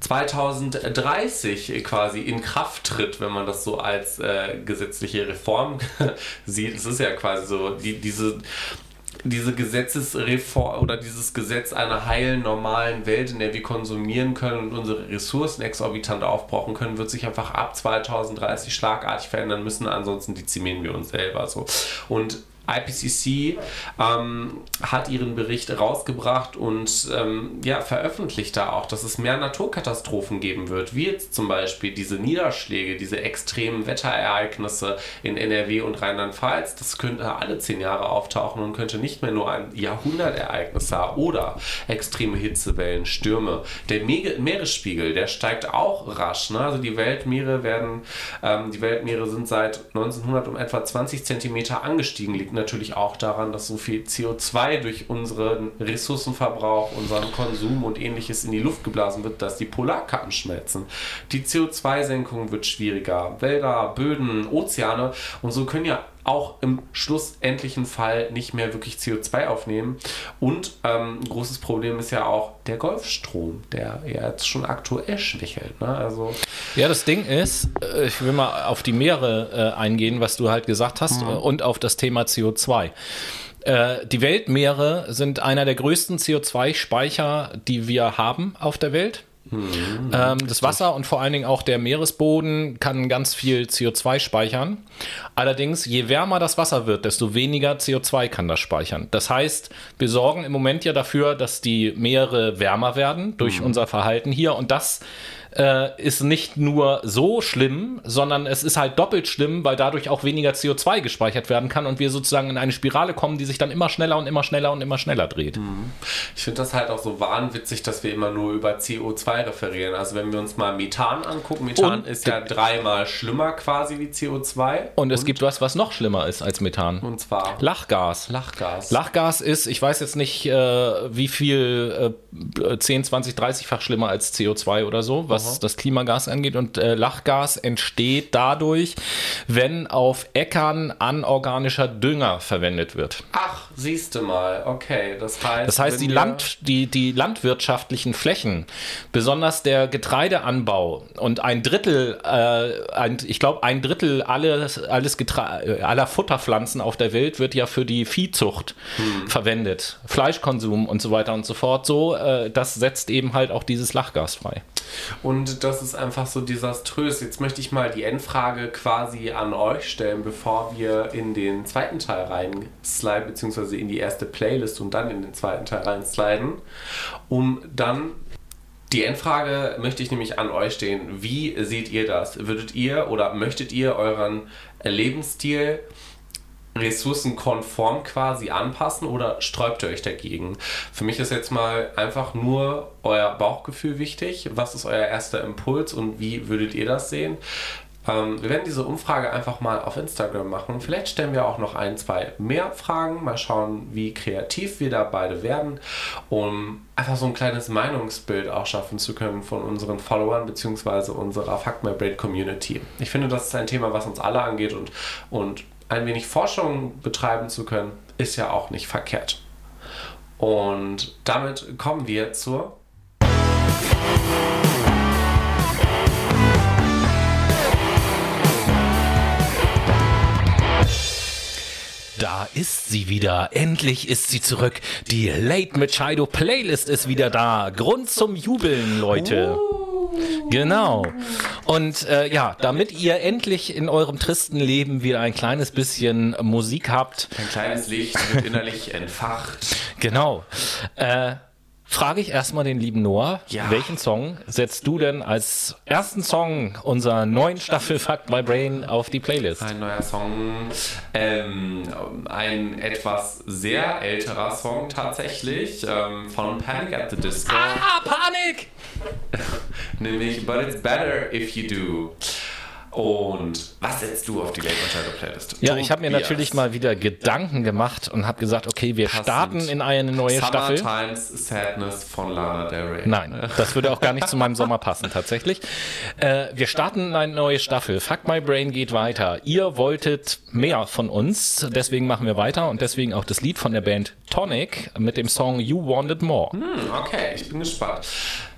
2030 quasi in Kraft tritt, wenn man das so als äh, gesetzliche Reform sieht. Es ist ja quasi so, die, diese diese Gesetzesreform oder dieses Gesetz einer heilen, normalen Welt, in der wir konsumieren können und unsere Ressourcen exorbitant aufbrauchen können, wird sich einfach ab 2030 schlagartig verändern müssen. Ansonsten dezimieren wir uns selber so. Und IPCC ähm, hat ihren Bericht rausgebracht und ähm, ja, veröffentlicht da auch, dass es mehr Naturkatastrophen geben wird, wie jetzt zum Beispiel diese Niederschläge, diese extremen Wetterereignisse in NRW und Rheinland-Pfalz. Das könnte alle zehn Jahre auftauchen und könnte nicht mehr nur ein Jahrhundertereignis sein oder extreme Hitzewellen, Stürme. Der Me Meeresspiegel, der steigt auch rasch. Ne? Also die Weltmeere werden, ähm, die Weltmeere sind seit 1900 um etwa 20 Zentimeter angestiegen, liegt natürlich auch daran, dass so viel CO2 durch unseren Ressourcenverbrauch, unseren Konsum und ähnliches in die Luft geblasen wird, dass die Polarkappen schmelzen. Die CO2-Senkung wird schwieriger. Wälder, Böden, Ozeane und so können ja auch im schlussendlichen Fall nicht mehr wirklich CO2 aufnehmen. Und ähm, ein großes Problem ist ja auch der Golfstrom, der ja jetzt schon aktuell schwächelt. Ne? Also ja, das Ding ist, äh, ich will mal auf die Meere äh, eingehen, was du halt gesagt hast, mhm. und auf das Thema CO2. Äh, die Weltmeere sind einer der größten CO2-Speicher, die wir haben auf der Welt. Mhm, ähm, das Wasser und vor allen Dingen auch der Meeresboden kann ganz viel CO2 speichern. Allerdings, je wärmer das Wasser wird, desto weniger CO2 kann das speichern. Das heißt, wir sorgen im Moment ja dafür, dass die Meere wärmer werden durch mhm. unser Verhalten hier und das äh, ist nicht nur so schlimm, sondern es ist halt doppelt schlimm, weil dadurch auch weniger CO2 gespeichert werden kann und wir sozusagen in eine Spirale kommen, die sich dann immer schneller und immer schneller und immer schneller dreht. Mhm. Ich finde das halt auch so wahnwitzig, dass wir immer nur über CO2 referieren. Also wenn wir uns mal Methan angucken, Methan und ist ja dreimal schlimmer quasi wie CO2. Und es und gibt was, was noch schlimmer ist als Methan. Und zwar Lachgas. Lachgas. Lachgas ist, ich weiß jetzt nicht, äh, wie viel, äh, 10, 20, 30-fach schlimmer als CO2 oder so, was was das Klimagas angeht. Und äh, Lachgas entsteht dadurch, wenn auf Äckern anorganischer Dünger verwendet wird. Ach, siehst du mal, okay. Das heißt, das heißt die, Land, die, die landwirtschaftlichen Flächen, besonders der Getreideanbau und ein Drittel, äh, ein, ich glaube, ein Drittel alles, alles Getre aller Futterpflanzen auf der Welt wird ja für die Viehzucht hm. verwendet. Fleischkonsum und so weiter und so fort. So, äh, das setzt eben halt auch dieses Lachgas frei. Und das ist einfach so desaströs. Jetzt möchte ich mal die Endfrage quasi an euch stellen, bevor wir in den zweiten Teil reinsliden, beziehungsweise in die erste Playlist und dann in den zweiten Teil reinsliden, um dann die Endfrage möchte ich nämlich an euch stehen. Wie seht ihr das? Würdet ihr oder möchtet ihr euren Lebensstil ressourcenkonform quasi anpassen oder sträubt ihr euch dagegen? Für mich ist jetzt mal einfach nur euer Bauchgefühl wichtig. Was ist euer erster Impuls und wie würdet ihr das sehen? Ähm, wir werden diese Umfrage einfach mal auf Instagram machen. Vielleicht stellen wir auch noch ein, zwei mehr Fragen. Mal schauen, wie kreativ wir da beide werden, um einfach so ein kleines Meinungsbild auch schaffen zu können von unseren Followern bzw. unserer Fuck My Brain Community. Ich finde, das ist ein Thema, was uns alle angeht und, und ein wenig Forschung betreiben zu können, ist ja auch nicht verkehrt. Und damit kommen wir zur Da ist sie wieder. Endlich ist sie zurück. Die Late Machado Playlist ist wieder da. Grund zum Jubeln, Leute. Genau. Und äh, ja, damit ihr endlich in eurem tristen Leben wieder ein kleines bisschen Musik habt. Ein kleines Licht wird innerlich entfacht. Genau. Äh, frage ich erstmal den lieben Noah, Ja. welchen Song setzt du denn als ersten Song unserer neuen Staffel Fuck My Brain auf die Playlist? Ein neuer Song, ähm, ein etwas sehr älterer Song tatsächlich, ähm, von Panic at the Disco, Ah, Panik! nämlich But It's Better If You Do. Und was setzt du auf die Late Machado Playlist? Ja, ich habe mir natürlich mal wieder Gedanken gemacht und habe gesagt, okay, wir Passend. starten in eine neue Staffel. Summertimes Sadness von Lana Del Rey. Nein, das würde auch gar nicht zu meinem Sommer passen, tatsächlich. Äh, wir starten eine neue Staffel. Fuck My Brain geht weiter. Ihr wolltet mehr von uns, deswegen machen wir weiter und deswegen auch das Lied von der Band Tonic mit dem Song You Wanted More. Hm, okay, ich bin gespannt.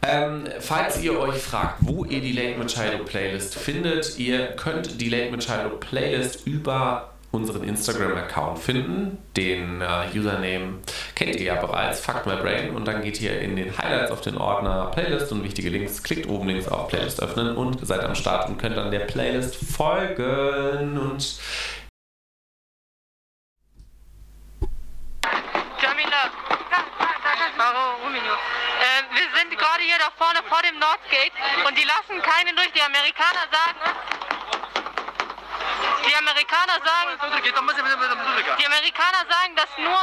Ähm, falls ihr euch fragt, wo ihr die Late Machado Playlist findet, ihr könnt die Late Machado Playlist über unseren Instagram-Account finden. Den äh, Username kennt ihr ja bereits, Fuck My Brain. Und dann geht ihr in den Highlights auf den Ordner Playlist und wichtige Links, klickt oben links auf Playlist öffnen und seid am Start und könnt dann der Playlist folgen. Und Jamila. Warum, Rumino? Ähm, wir sind gerade hier da vorne vor dem Northgate und die lassen keinen durch. Die Amerikaner sagen. Die Amerikaner sagen. Die Amerikaner sagen, dass nur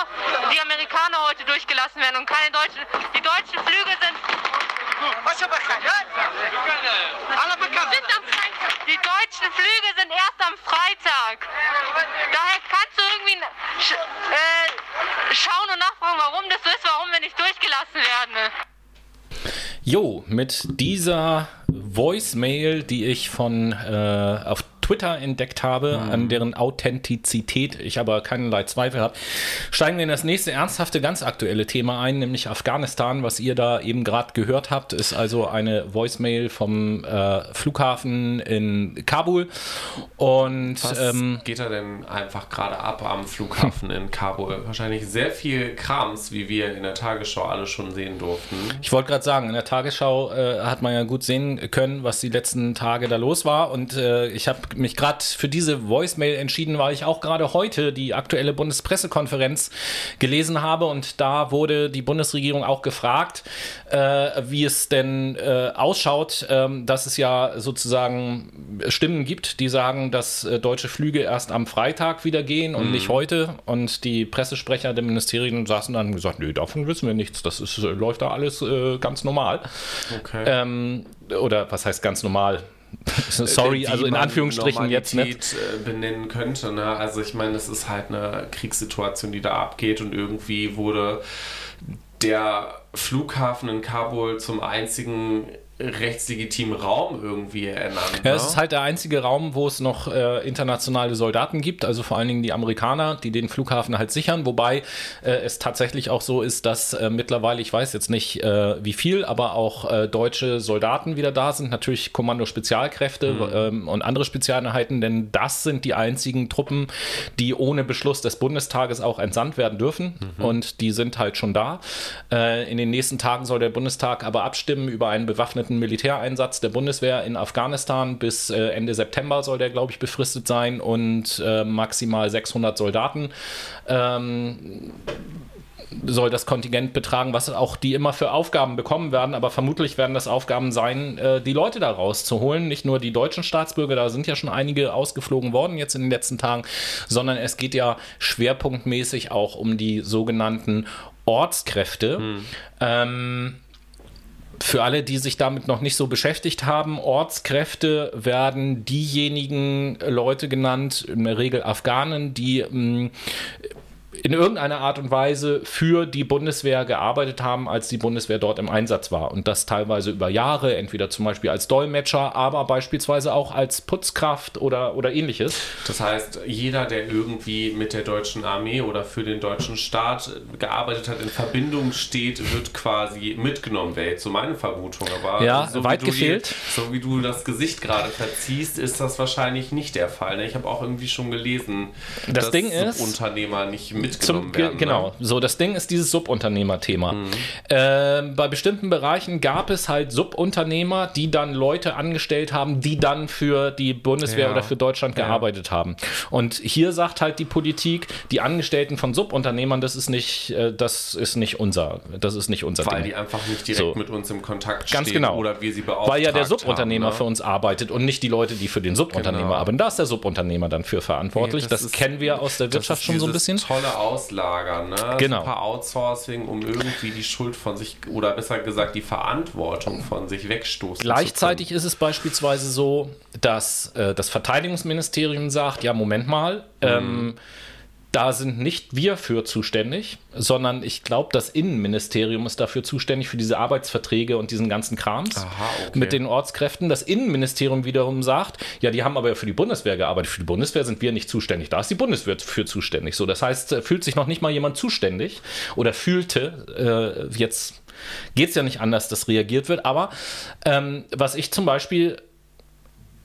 die Amerikaner heute durchgelassen werden und keine Deutschen. Die deutschen Flüge sind. Die deutschen Flüge sind erst am Freitag. Daher kannst du irgendwie äh, schauen und nachfragen, warum das so ist, warum wir nicht durchgelassen werden. Jo, mit dieser Voicemail, die ich von äh, auf Twitter entdeckt habe, an deren Authentizität ich aber keinerlei Zweifel habe, steigen wir in das nächste ernsthafte, ganz aktuelle Thema ein, nämlich Afghanistan. Was ihr da eben gerade gehört habt, ist also eine Voicemail vom äh, Flughafen in Kabul. Und was ähm, geht da denn einfach gerade ab am Flughafen in Kabul? Wahrscheinlich sehr viel Krams, wie wir in der Tagesschau alle schon sehen durften. Ich wollte gerade sagen, in der Tagesschau äh, hat man ja gut sehen können, was die letzten Tage da los war. Und äh, ich habe mich gerade für diese Voicemail entschieden, weil ich auch gerade heute die aktuelle Bundespressekonferenz gelesen habe. Und da wurde die Bundesregierung auch gefragt, äh, wie es denn äh, ausschaut, ähm, dass es ja sozusagen Stimmen gibt, die sagen, dass äh, deutsche Flüge erst am Freitag wieder gehen und nicht heute. Und die Pressesprecher der Ministerien saßen dann und gesagt, nee, davon wissen wir nichts. Das ist, äh, läuft da alles äh, ganz normal. Okay. Ähm, oder was heißt ganz normal? Sorry, Wie also in Anführungsstrichen jetzt nicht. Äh, benennen könnte. Ne? Also ich meine, das ist halt eine Kriegssituation, die da abgeht und irgendwie wurde der Flughafen in Kabul zum einzigen rechtslegitimen Raum irgendwie ernannt. Ja, ne? es ist halt der einzige Raum, wo es noch äh, internationale Soldaten gibt, also vor allen Dingen die Amerikaner, die den Flughafen halt sichern, wobei äh, es tatsächlich auch so ist, dass äh, mittlerweile, ich weiß jetzt nicht äh, wie viel, aber auch äh, deutsche Soldaten wieder da sind, natürlich Kommando Spezialkräfte ähm, und andere Spezialeinheiten, denn das sind die einzigen Truppen, die ohne Beschluss des Bundestages auch entsandt werden dürfen und die sind halt schon da. Äh, in den nächsten Tagen soll der Bundestag aber abstimmen über einen bewaffneten Militäreinsatz der Bundeswehr in Afghanistan. Bis äh, Ende September soll der, glaube ich, befristet sein und äh, maximal 600 Soldaten. Ähm, soll das Kontingent betragen, was auch die immer für Aufgaben bekommen werden, aber vermutlich werden das Aufgaben sein, äh, die Leute da rauszuholen. Nicht nur die deutschen Staatsbürger, da sind ja schon einige ausgeflogen worden jetzt in den letzten Tagen, sondern es geht ja schwerpunktmäßig auch um die sogenannten Ortskräfte. Ähm, für alle, die sich damit noch nicht so beschäftigt haben, Ortskräfte werden diejenigen Leute genannt, in der Regel Afghanen, die mh, in irgendeiner Art und Weise für die Bundeswehr gearbeitet haben, als die Bundeswehr dort im Einsatz war. Und das teilweise über Jahre, entweder zum Beispiel als Dolmetscher, aber beispielsweise auch als Putzkraft oder, oder ähnliches. Das heißt, jeder, der irgendwie mit der deutschen Armee oder für den deutschen Staat gearbeitet hat, in Verbindung steht, wird quasi mitgenommen, wäre jetzt so meine Vermutung. Aber Ja, so weit wie du gefehlt. So wie du das Gesicht gerade verziehst, ist das wahrscheinlich nicht der Fall. ne? Ich habe auch irgendwie schon gelesen, Das dass Ding ist- Unternehmer nicht mitgenommen Zum, werden. genau, Ne? so das Ding ist dieses Subunternehmerthema. Ähm, bei bestimmten Bereichen gab es halt Subunternehmer, die dann Leute angestellt haben, die dann für die Bundeswehr Ja. oder für Deutschland Ja. gearbeitet haben. Und hier sagt halt die Politik, die Angestellten von Subunternehmern, das ist nicht, äh, das ist nicht unser, das ist nicht unser Weil Ding. die einfach nicht direkt So. mit uns im Kontakt Ganz stehen genau. oder wir sie beauftragt Weil ja der Subunternehmer haben, ne? für uns arbeitet und nicht die Leute, die für den Subunternehmer Genau. arbeiten. Da ist der Subunternehmer dann für verantwortlich. Ja, das ist- kennen wir aus der das Wirtschaft schon so ein bisschen. tolle Auslagern, ne? Genau. Super Outsourcing, um irgendwie die Schuld von sich oder besser gesagt die Verantwortung von sich wegstoßen Gleichzeitig ist es beispielsweise so, dass äh, das Verteidigungsministerium sagt, ja, Moment mal, ähm, da sind nicht wir für zuständig, sondern ich glaube, das Innenministerium ist dafür zuständig für diese Arbeitsverträge und diesen ganzen Krams Aha, okay. mit den Ortskräften. Das Innenministerium wiederum sagt, ja, die haben aber für die Bundeswehr gearbeitet. Für die Bundeswehr sind wir nicht zuständig. Da ist die Bundeswehr für zuständig. So, das heißt, fühlt sich noch nicht mal jemand zuständig oder fühlte, äh, jetzt geht es ja nicht anders, dass reagiert wird. Aber ähm, was ich zum Beispiel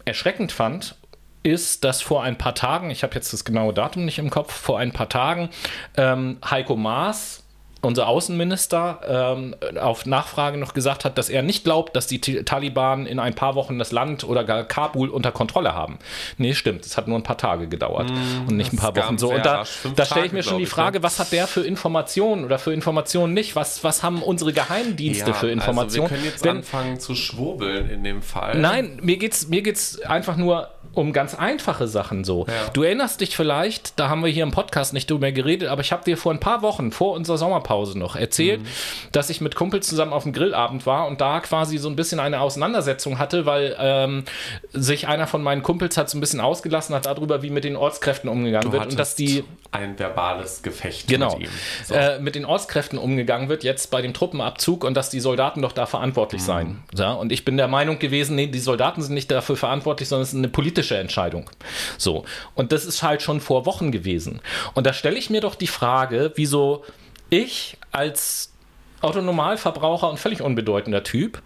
erschreckend fand, ist, dass vor ein paar Tagen, ich habe jetzt das genaue Datum nicht im Kopf, vor ein paar Tagen ähm, Heiko Maas, unser Außenminister, ähm, auf Nachfrage noch gesagt hat, dass er nicht glaubt, dass die Taliban in ein paar Wochen das Land oder gar Kabul unter Kontrolle haben. Nee, stimmt. Es hat nur ein paar Tage gedauert und nicht ein paar Mm, Wochen. So, und da, da stelle ich mir schon die ich, Frage, ne? was hat der für Informationen oder für Informationen nicht? Was, was haben unsere Geheimdienste für Informationen? Also wir können jetzt Denn- anfangen zu schwurbeln in dem Fall. Nein, mir geht's, mir geht's einfach nur um ganz einfache Sachen so. Ja. Du erinnerst dich vielleicht, da haben wir hier im Podcast nicht drüber geredet, aber ich habe dir vor ein paar Wochen, vor unserer Sommerpause noch erzählt, Mhm. dass ich mit Kumpels zusammen auf dem Grillabend war und da quasi so ein bisschen eine Auseinandersetzung hatte, weil ähm, sich einer von meinen Kumpels hat so ein bisschen ausgelassen hat darüber, wie mit den Ortskräften umgegangen Du wird und dass die ein verbales Gefecht Genau. mit ihm. So. Äh, mit den Ortskräften umgegangen wird jetzt bei dem Truppenabzug und dass die Soldaten doch da verantwortlich Mhm. seien. Ja, und ich bin der Meinung gewesen, nee, die Soldaten sind nicht dafür verantwortlich, sondern es ist eine politische Entscheidung. So. Und das ist halt schon vor Wochen gewesen. Und da stelle ich mir doch die Frage, wieso ich als Autonormalverbraucher und völlig unbedeutender Typ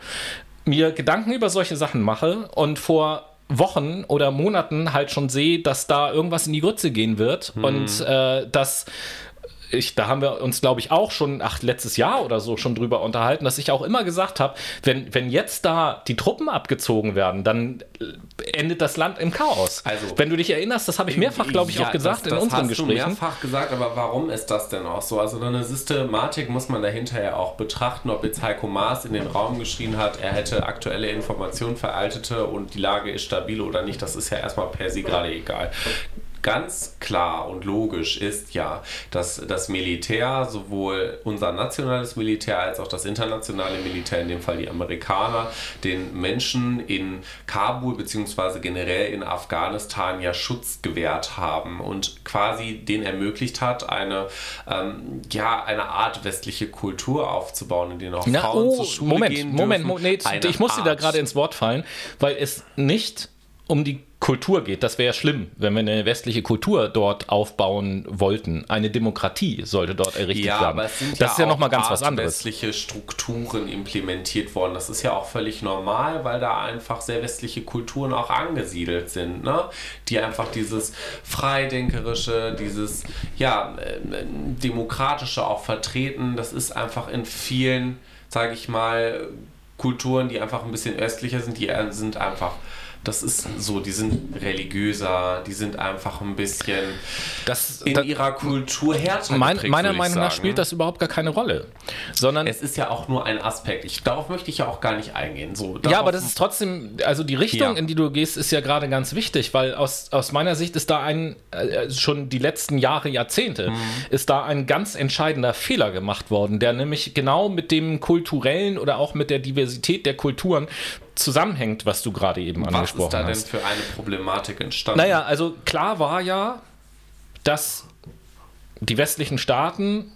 mir Gedanken über solche Sachen mache und vor Wochen oder Monaten halt schon sehe, dass da irgendwas in die Grütze gehen wird und äh, dass ich, da haben wir uns, glaube ich, auch schon, ach, letztes Jahr oder so schon drüber unterhalten, dass ich auch immer gesagt habe, wenn, wenn jetzt da die Truppen abgezogen werden, dann äh, endet das Land im Chaos. Also- wenn du dich erinnerst, das habe ich mehrfach, glaube ich, Ja, auch gesagt das, in das unseren hast Gesprächen. Du mehrfach gesagt, aber warum ist das denn auch so? Also eine Systematik muss man dahinter ja auch betrachten, ob jetzt Heiko Maas in den Raum geschrien hat, er hätte aktuelle Informationen veraltete und die Lage ist stabil oder nicht. Das ist ja erstmal per se gerade egal. Ganz klar und logisch ist ja, dass das Militär, sowohl unser nationales Militär als auch das internationale Militär, in dem Fall die Amerikaner, den Menschen in Kabul bzw. generell in Afghanistan ja Schutz gewährt haben und quasi den ermöglicht hat, eine, ähm, ja, eine Art westliche Kultur aufzubauen, in der auch Na, Frauen oh, zur Schule Moment, gehen Moment, dürfen. Moment, nee, ich muss dir da gerade ins Wort fallen, weil es nicht um die Kultur geht. Das wäre ja schlimm, wenn wir eine westliche Kultur dort aufbauen wollten. Eine Demokratie sollte dort errichtet Ja, werden. aber es sind das ja ist ja nochmal ganz was anderes. westliche Strukturen implementiert worden. Das ist ja auch völlig normal, weil da einfach sehr westliche Kulturen auch angesiedelt sind, ne? die einfach dieses Freidenkerische, dieses ja, äh, demokratische auch vertreten. Das ist einfach in vielen, sage ich mal, Kulturen, die einfach ein bisschen östlicher sind, die sind einfach das ist so, die sind religiöser, die sind einfach ein bisschen Das, in da- ihrer Kultur härter mein, geprägt, meiner Meinung nach sagen. spielt das überhaupt gar keine Rolle. Sondern Es ist ja auch nur ein Aspekt. Ich, darauf möchte ich ja auch gar nicht eingehen. So, Ja, aber das ist trotzdem, also die Richtung, Ja. in die du gehst, ist ja gerade ganz wichtig, weil aus, aus meiner Sicht ist da ein, äh, schon die letzten Jahre, Jahrzehnte, Mhm. ist da ein ganz entscheidender Fehler gemacht worden, der nämlich genau mit dem kulturellen oder auch mit der Diversität der Kulturen zusammenhängt, was du gerade eben was angesprochen ist da denn hast. für eine Problematik entstanden? Naja, also klar war ja, dass die westlichen Staaten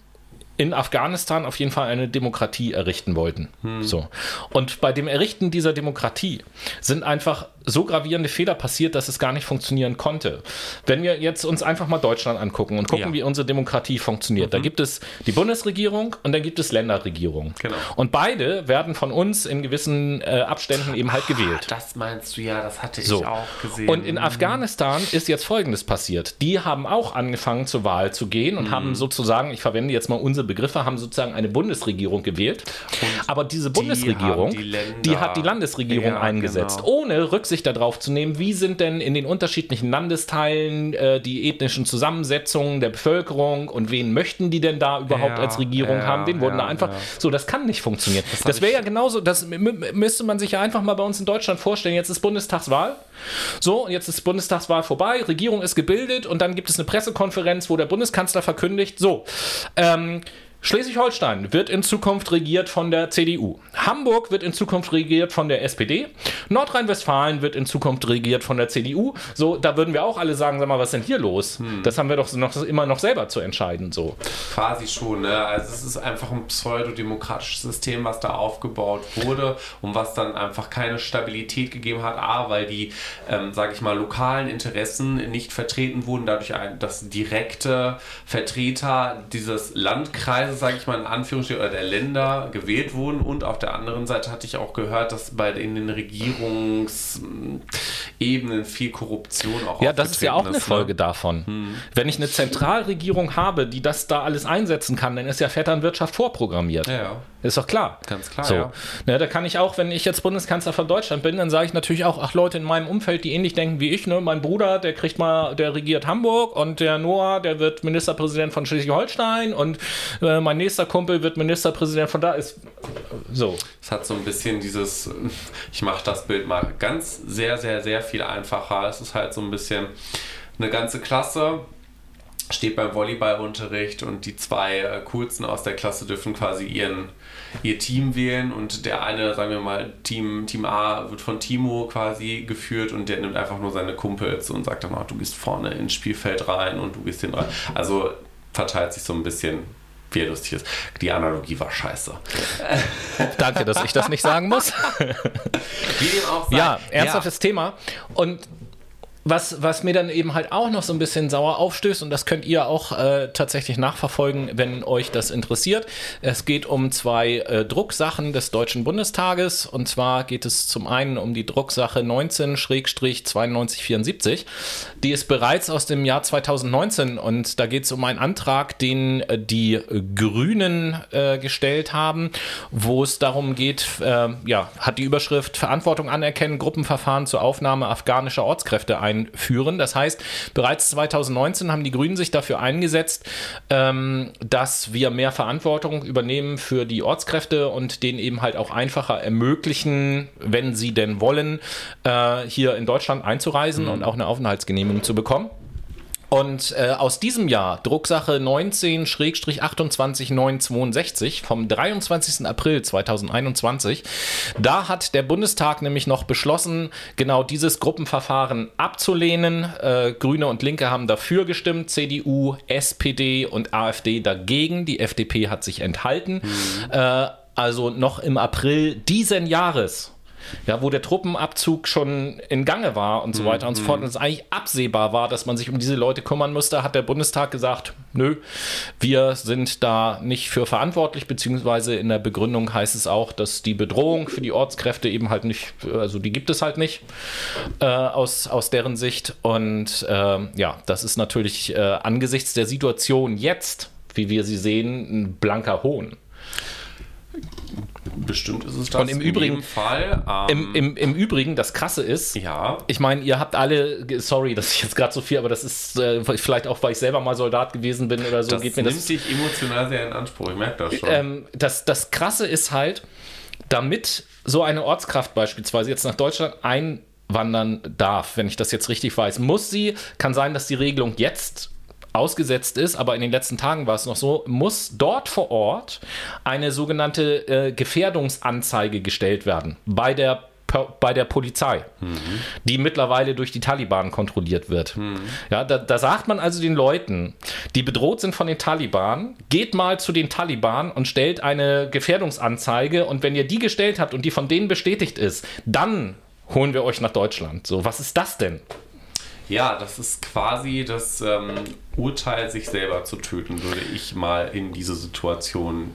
in Afghanistan auf jeden Fall eine Demokratie errichten wollten. Hm. So. Und bei dem Errichten dieser Demokratie sind einfach so gravierende Fehler passiert, dass es gar nicht funktionieren konnte. Wenn wir jetzt uns einfach mal Deutschland angucken und gucken, ja. wie unsere Demokratie funktioniert, mhm. da gibt es die Bundesregierung und dann gibt es Länderregierung. Genau. Und beide werden von uns in gewissen äh, Abständen eben halt gewählt. Ah, das meinst du ja, das hatte so. ich auch gesehen. Und in Afghanistan ist jetzt Folgendes passiert. Die haben auch angefangen zur Wahl zu gehen und mhm. haben sozusagen, ich verwende jetzt mal unsere Begriffe, haben sozusagen eine Bundesregierung gewählt. Und Aber diese Bundesregierung, die, die, hat die Landesregierung ja, eingesetzt, genau. ohne Rücksicht Rücksicht darauf zu nehmen, wie sind denn in den unterschiedlichen Landesteilen äh, die ethnischen Zusammensetzungen der Bevölkerung und wen möchten die denn da überhaupt ja, als Regierung ja, haben? Den wurden ja, da einfach. So, das kann nicht funktionieren. Das, das wäre ja genauso, das müsste man sich ja einfach mal bei uns in Deutschland vorstellen. Jetzt ist Bundestagswahl. So, jetzt ist Bundestagswahl vorbei, Regierung ist gebildet und dann gibt es eine Pressekonferenz, wo der Bundeskanzler verkündigt, so, ähm, Schleswig-Holstein wird in Zukunft regiert von der CDU. Hamburg wird in Zukunft regiert von der SPD. Nordrhein-Westfalen wird in Zukunft regiert von der CDU. So, da würden wir auch alle sagen, sag mal, was ist denn hier los? Hm. Das haben wir doch noch, immer noch selber zu entscheiden. So. Quasi schon, ne? Also es ist einfach ein pseudodemokratisches System, was da aufgebaut wurde und was dann einfach keine Stabilität gegeben hat. A, weil die, ähm, sage ich mal, lokalen Interessen nicht vertreten wurden, dadurch, dass direkte Vertreter dieses Landkreises Kreise, sage ich mal in Anführungsstrichen, oder der Länder gewählt wurden. Und auf der anderen Seite hatte ich auch gehört, dass bei in den Regierungsebenen viel Korruption auch Ja, das ist ja auch eine ist, ne? Folge davon. Hm. Wenn ich eine Zentralregierung habe, die das da alles einsetzen kann, dann ist ja Vetternwirtschaft vorprogrammiert. Ja. Ist doch klar. Ganz klar. So. Ja. ja. da kann ich auch, wenn ich jetzt Bundeskanzler von Deutschland bin, dann sage ich natürlich auch, ach Leute in meinem Umfeld, die ähnlich denken wie ich, ne, mein Bruder, der kriegt mal, der regiert Hamburg und der Noah, der wird Ministerpräsident von Schleswig-Holstein und äh, mein nächster Kumpel wird Ministerpräsident von da ist so. Es hat so ein bisschen dieses, ich mache das Bild mal ganz sehr, sehr, sehr viel einfacher. Es ist halt so ein bisschen eine ganze Klasse steht beim Volleyballunterricht und die zwei äh, coolsten aus der Klasse dürfen quasi ihren, ihr Team wählen und der eine, sagen wir mal, Team, Team A wird von Timo quasi geführt und der nimmt einfach nur seine Kumpels und sagt dann, auch, du gehst vorne ins Spielfeld rein und du gehst hin rein. Also verteilt sich so ein bisschen wie lustig ist. Die Analogie war scheiße. Danke, dass ich das nicht sagen muss. Ja, ernsthaftes ja. Thema. Und was, was mir dann eben halt auch noch so ein bisschen sauer aufstößt, und das könnt ihr auch äh, tatsächlich nachverfolgen, wenn euch das interessiert. Es geht um zwei äh, Drucksachen des Deutschen Bundestages. Und zwar geht es zum einen um die Drucksache 19-9274. Die ist bereits aus dem Jahr 2019 und da geht es um einen Antrag, den äh, die Grünen äh, gestellt haben, wo es darum geht, äh, ja, hat die Überschrift Verantwortung anerkennen, Gruppenverfahren zur Aufnahme afghanischer Ortskräfte ein einführen. Das heißt, bereits 2019 haben die Grünen sich dafür eingesetzt, ähm, dass wir mehr Verantwortung übernehmen für die Ortskräfte und denen eben halt auch einfacher ermöglichen, wenn sie denn wollen, äh, hier in Deutschland einzureisen mhm. und auch eine Aufenthaltsgenehmigung zu bekommen. Und äh, aus diesem Jahr, Drucksache 19-28962 vom 23. April 2021, da hat der Bundestag nämlich noch beschlossen, genau dieses Gruppenverfahren abzulehnen. Äh, Grüne und Linke haben dafür gestimmt, CDU, SPD und AfD dagegen. Die FDP hat sich enthalten. Mhm. Äh, also noch im April diesen Jahres ja, wo der Truppenabzug schon in Gange war und so weiter und so fort. Und es eigentlich absehbar war, dass man sich um diese Leute kümmern musste, hat der Bundestag gesagt, nö, wir sind da nicht für verantwortlich, beziehungsweise in der Begründung heißt es auch, dass die Bedrohung für die Ortskräfte eben halt nicht, also die gibt es halt nicht äh, aus, aus deren Sicht. Und äh, ja, das ist natürlich äh, angesichts der Situation jetzt, wie wir sie sehen, ein blanker Hohn. Bestimmt ist es das. Und im Übrigen, Fall. Ähm, im, im, Im Übrigen, das Krasse ist, ja. ich meine, ihr habt alle, sorry, dass ich jetzt gerade so viel, aber das ist äh, vielleicht auch, weil ich selber mal Soldat gewesen bin oder so. Das geht mir nimmt das, sich emotional sehr in Anspruch, ich merke das schon. Ähm, das, das Krasse ist halt, damit so eine Ortskraft beispielsweise jetzt nach Deutschland einwandern darf, wenn ich das jetzt richtig weiß, muss sie, kann sein, dass die Regelung jetzt ausgesetzt ist, aber in den letzten Tagen war es noch so, muss dort vor Ort eine sogenannte äh, Gefährdungsanzeige gestellt werden bei der bei der Polizei, mhm. die mittlerweile durch die Taliban kontrolliert wird. Mhm. Ja, da, da, sagt man also den Leuten, die bedroht sind von den Taliban, geht mal zu den Taliban und stellt eine Gefährdungsanzeige und wenn ihr die gestellt habt und die von denen bestätigt ist, dann holen wir euch nach Deutschland. So, was ist das denn? Ja, das ist quasi das ähm, Urteil, sich selber zu töten, würde ich mal in diese Situation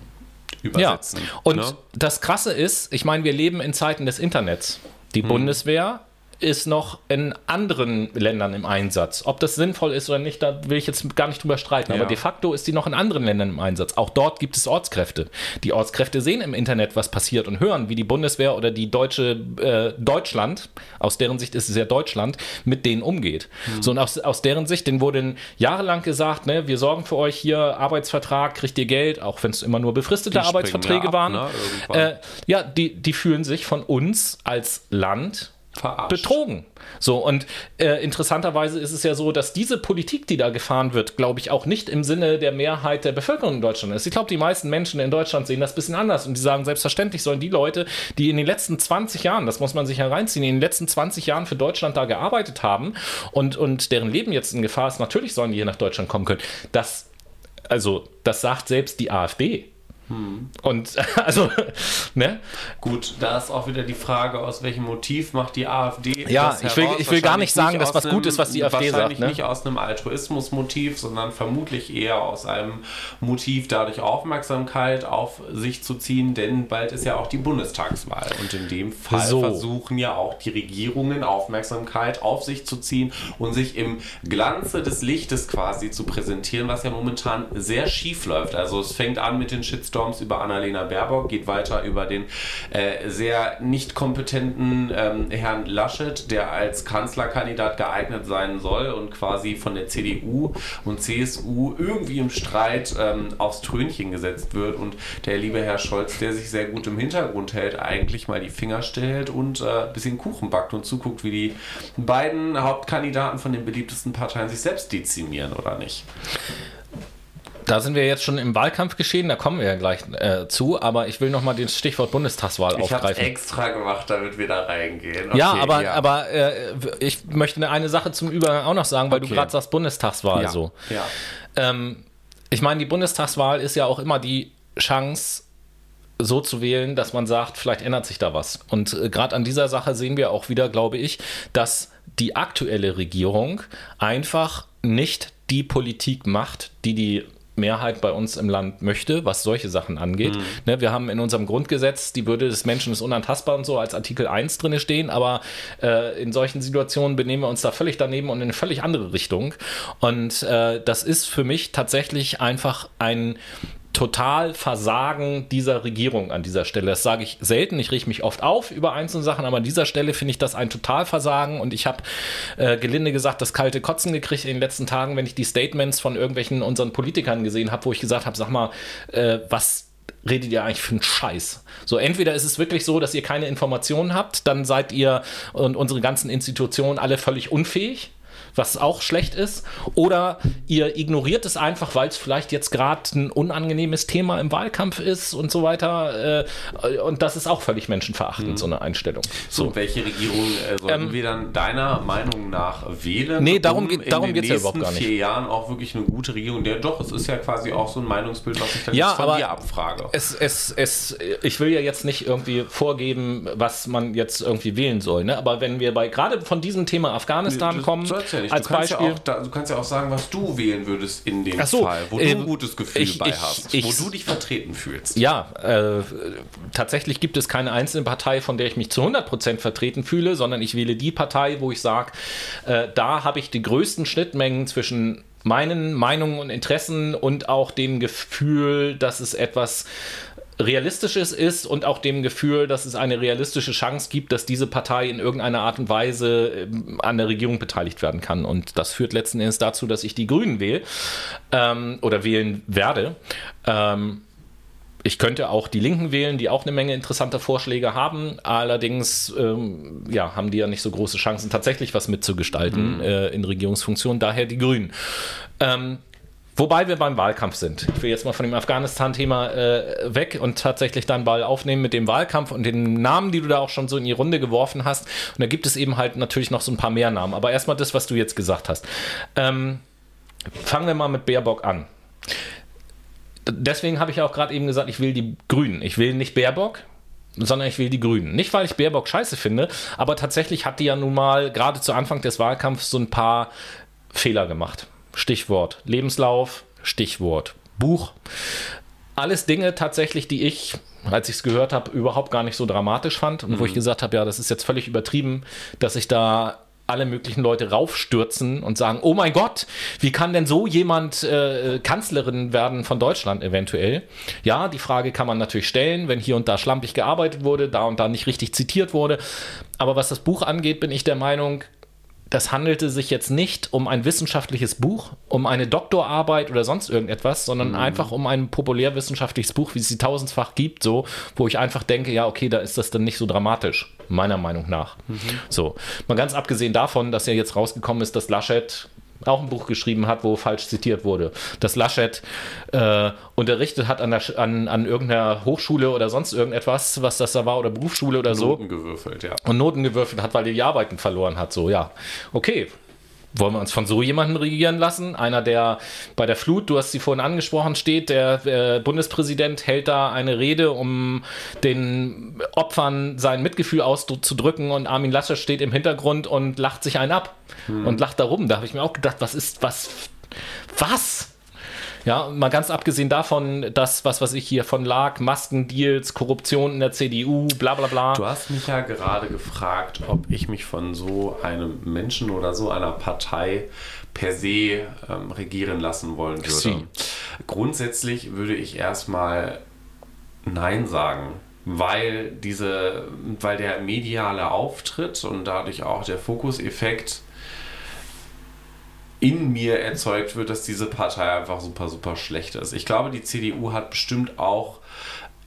übersetzen. Ja. Und ne? das Krasse ist, ich meine, wir leben in Zeiten des Internets. Die hm. Bundeswehr ist noch in anderen Ländern im Einsatz. Ob das sinnvoll ist oder nicht, da will ich jetzt gar nicht drüber streiten. Ja. Aber de facto ist die noch in anderen Ländern im Einsatz. Auch dort gibt es Ortskräfte. Die Ortskräfte sehen im Internet, was passiert und hören, wie die Bundeswehr oder die deutsche äh, Deutschland, aus deren Sicht ist es ja Deutschland, mit denen umgeht. Mhm. So und aus, aus deren Sicht, denen wurde jahrelang gesagt, ne, wir sorgen für euch hier Arbeitsvertrag, kriegt ihr Geld, auch wenn es immer nur befristete Arbeitsverträge ab, waren. Ne, äh, ja, die, die fühlen sich von uns als Land Verarscht. betrogen. So, und äh, interessanterweise ist es ja so, dass diese Politik, die da gefahren wird, glaube ich, auch nicht im Sinne der Mehrheit der Bevölkerung in Deutschland ist. Ich glaube, die meisten Menschen in Deutschland sehen das ein bisschen anders und die sagen, selbstverständlich sollen die Leute, die in den letzten 20 Jahren, das muss man sich hereinziehen, in den letzten 20 Jahren für Deutschland da gearbeitet haben und, und deren Leben jetzt in Gefahr ist, natürlich sollen die hier nach Deutschland kommen können. Das, also, das sagt selbst die AfD. Hm. Und also, ne? Gut, da ist auch wieder die Frage, aus welchem Motiv macht die AfD. Ja, ich will, ich will gar nicht sagen, dass was einem, gut ist, was die AfD sagt. Wahrscheinlich ne? nicht aus einem Altruismusmotiv, sondern vermutlich eher aus einem Motiv, dadurch Aufmerksamkeit auf sich zu ziehen, denn bald ist ja auch die Bundestagswahl. Und in dem Fall so. versuchen ja auch die Regierungen Aufmerksamkeit auf sich zu ziehen und sich im Glanze des Lichtes quasi zu präsentieren, was ja momentan sehr schief läuft. Also es fängt an mit den Shitstorms Shitstorms über Annalena Baerbock, geht weiter über den äh, sehr nicht kompetenten ähm, Herrn Laschet, der als Kanzlerkandidat geeignet sein soll und quasi von der CDU und CSU irgendwie im Streit ähm, aufs Trönchen gesetzt wird und der liebe Herr Scholz, der sich sehr gut im Hintergrund hält, eigentlich mal die Finger stellt und äh, ein bisschen Kuchen backt und zuguckt, wie die beiden Hauptkandidaten von den beliebtesten Parteien sich selbst dezimieren, oder nicht? Da sind wir jetzt schon im Wahlkampf geschehen, da kommen wir ja gleich äh, zu, aber ich will nochmal den Stichwort Bundestagswahl ich aufgreifen. Ich extra gemacht, damit wir da reingehen. Okay, ja, aber, ja. aber äh, ich möchte eine Sache zum Übergang auch noch sagen, weil okay. du gerade sagst Bundestagswahl ja. so. Ja. Ähm, ich meine, die Bundestagswahl ist ja auch immer die Chance, so zu wählen, dass man sagt, vielleicht ändert sich da was. Und äh, gerade an dieser Sache sehen wir auch wieder, glaube ich, dass die aktuelle Regierung einfach nicht die Politik macht, die die Mehrheit bei uns im Land möchte, was solche Sachen angeht. Mhm. Ne, wir haben in unserem Grundgesetz, die Würde des Menschen ist unantastbar und so als Artikel 1 drin stehen, aber äh, in solchen Situationen benehmen wir uns da völlig daneben und in eine völlig andere Richtung. Und äh, das ist für mich tatsächlich einfach ein total Versagen dieser Regierung an dieser Stelle. Das sage ich selten. Ich rieche mich oft auf über einzelne Sachen, aber an dieser Stelle finde ich das ein Totalversagen und ich habe äh, gelinde gesagt das kalte Kotzen gekriegt in den letzten Tagen, wenn ich die Statements von irgendwelchen unseren Politikern gesehen habe, wo ich gesagt habe, sag mal, äh, was redet ihr eigentlich für einen Scheiß? So, entweder ist es wirklich so, dass ihr keine Informationen habt, dann seid ihr und unsere ganzen Institutionen alle völlig unfähig was auch schlecht ist. Oder ihr ignoriert es einfach, weil es vielleicht jetzt gerade ein unangenehmes Thema im Wahlkampf ist und so weiter. Äh, und das ist auch völlig menschenverachtend, mhm. so eine Einstellung. So, so welche Regierung äh, sollten ähm, wir dann deiner Meinung nach wählen? Nee, darum, um geht, darum geht es ja überhaupt gar nicht. in vier Jahren auch wirklich eine gute Regierung. Ja, doch, es ist ja quasi auch so ein Meinungsbild, was ich dann ja, von dir abfrage. Es, es, es, ich will ja jetzt nicht irgendwie vorgeben, was man jetzt irgendwie wählen soll. Ne? Aber wenn wir bei gerade von diesem Thema Afghanistan nee, kommen, ja nicht. Als du Beispiel. Ja auch, da, du kannst ja auch sagen, was du wählen würdest in dem so, Fall, wo äh, du ein gutes Gefühl ich, bei ich, hast, ich, wo du dich vertreten fühlst. Ja, äh, tatsächlich gibt es keine einzelne Partei, von der ich mich zu 100% vertreten fühle, sondern ich wähle die Partei, wo ich sage, äh, da habe ich die größten Schnittmengen zwischen meinen Meinungen und Interessen und auch dem Gefühl, dass es etwas Realistisches ist und auch dem Gefühl, dass es eine realistische Chance gibt, dass diese Partei in irgendeiner Art und Weise ähm, an der Regierung beteiligt werden kann. Und das führt letzten Endes dazu, dass ich die Grünen wähle ähm, oder wählen werde. Ähm, ich könnte auch die Linken wählen, die auch eine Menge interessanter Vorschläge haben. Allerdings ähm, ja, haben die ja nicht so große Chancen, tatsächlich was mitzugestalten mhm. äh, in Regierungsfunktionen. Daher die Grünen. Ähm, Wobei wir beim Wahlkampf sind. Ich will jetzt mal von dem Afghanistan-Thema äh, weg und tatsächlich dann Ball aufnehmen mit dem Wahlkampf und den Namen, die du da auch schon so in die Runde geworfen hast. Und da gibt es eben halt natürlich noch so ein paar mehr Namen. Aber erstmal das, was du jetzt gesagt hast. Ähm, fangen wir mal mit Baerbock an. Deswegen habe ich auch gerade eben gesagt, ich will die Grünen. Ich will nicht Baerbock, sondern ich will die Grünen. Nicht, weil ich Baerbock scheiße finde, aber tatsächlich hat die ja nun mal gerade zu Anfang des Wahlkampfs so ein paar Fehler gemacht. Stichwort Lebenslauf, Stichwort Buch. Alles Dinge tatsächlich, die ich, als ich es gehört habe, überhaupt gar nicht so dramatisch fand und mhm. wo ich gesagt habe, ja, das ist jetzt völlig übertrieben, dass ich da alle möglichen Leute raufstürzen und sagen, oh mein Gott, wie kann denn so jemand äh, Kanzlerin werden von Deutschland eventuell? Ja, die Frage kann man natürlich stellen, wenn hier und da schlampig gearbeitet wurde, da und da nicht richtig zitiert wurde. Aber was das Buch angeht, bin ich der Meinung, das handelte sich jetzt nicht um ein wissenschaftliches Buch, um eine Doktorarbeit oder sonst irgendetwas, sondern mhm. einfach um ein populärwissenschaftliches Buch, wie es sie tausendfach gibt, so, wo ich einfach denke, ja, okay, da ist das dann nicht so dramatisch, meiner Meinung nach. Mhm. So. Mal ganz abgesehen davon, dass ja jetzt rausgekommen ist, dass Laschet auch ein Buch geschrieben hat, wo falsch zitiert wurde. Dass Laschet äh, unterrichtet hat an, der, an, an irgendeiner Hochschule oder sonst irgendetwas, was das da war, oder Berufsschule oder Noten so. Noten gewürfelt, ja. Und Noten gewürfelt hat, weil er die Arbeiten verloren hat. So, ja. Okay, wollen wir uns von so jemandem regieren lassen? Einer, der bei der Flut, du hast sie vorhin angesprochen, steht, der äh, Bundespräsident hält da eine Rede, um den Opfern sein Mitgefühl auszudrücken und Armin Laschet steht im Hintergrund und lacht sich einen ab hm. und lacht darum. Da habe ich mir auch gedacht, was ist, was, was? Ja, mal ganz abgesehen davon, dass, was weiß ich hier von lag, Maskendeals, Korruption in der CDU, bla bla bla. Du hast mich ja gerade gefragt, ob ich mich von so einem Menschen oder so einer Partei per se ähm, regieren lassen wollen würde. Sie. Grundsätzlich würde ich erstmal Nein sagen weil diese, weil der mediale Auftritt und dadurch auch der Fokuseffekt in mir erzeugt wird, dass diese Partei einfach super, super schlecht ist. Ich glaube, die CDU hat bestimmt auch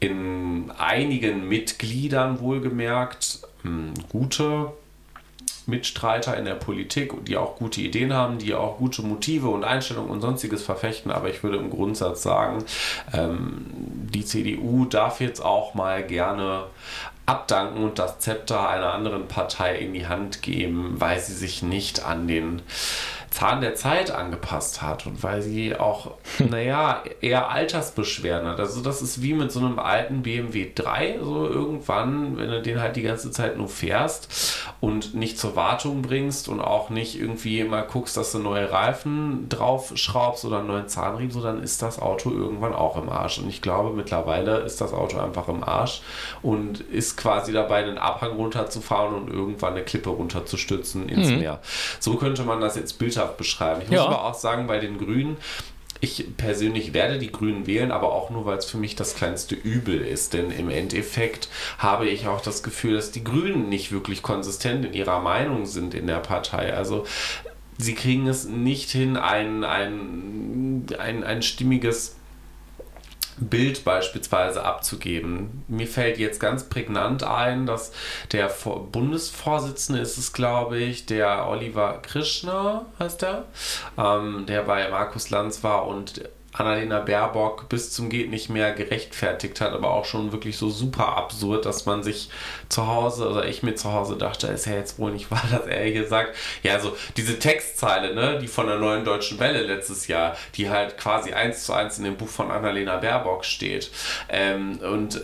in einigen Mitgliedern wohlgemerkt hm, gute Mitstreiter in der Politik, die auch gute Ideen haben, die auch gute Motive und Einstellungen und sonstiges verfechten. Aber ich würde im Grundsatz sagen, ähm, die CDU darf jetzt auch mal gerne abdanken und das Zepter einer anderen Partei in die Hand geben, weil sie sich nicht an den Zahn der Zeit angepasst hat und weil sie auch, naja, eher Altersbeschwerden hat. Also das ist wie mit so einem alten BMW 3, so irgendwann, wenn du den halt die ganze Zeit nur fährst und nicht zur Wartung bringst und auch nicht irgendwie mal guckst, dass du neue Reifen drauf schraubst oder einen neuen Zahnriemen, so dann ist das Auto irgendwann auch im Arsch. Und ich glaube, mittlerweile ist das Auto einfach im Arsch und ist quasi dabei, einen Abhang runterzufahren und irgendwann eine Klippe runterzustürzen ins mhm. Meer. So könnte man das jetzt bildhaft Landschaft beschreiben. Ich muss ja. aber auch sagen, bei den Grünen, ich persönlich werde die Grünen wählen, aber auch nur, weil es für mich das kleinste Übel ist. Denn im Endeffekt habe ich auch das Gefühl, dass die Grünen nicht wirklich konsistent in ihrer Meinung sind in der Partei. Also sie kriegen es nicht hin, ein, ein, ein, ein stimmiges Bild beispielsweise abzugeben. Mir fällt jetzt ganz prägnant ein, dass der Bundesvorsitzende ist es, glaube ich, der Oliver Krishna heißt der, ähm, der bei Markus Lanz war und Annalena Baerbock bis zum geht nicht mehr gerechtfertigt hat, aber auch schon wirklich so super absurd, dass man sich zu Hause, oder ich mir zu Hause dachte, ist ja jetzt wohl nicht wahr, dass er hier sagt, ja, also diese Textzeile, ne, die von der neuen deutschen Welle letztes Jahr, die halt quasi eins zu eins in dem Buch von Annalena Baerbock steht ähm, und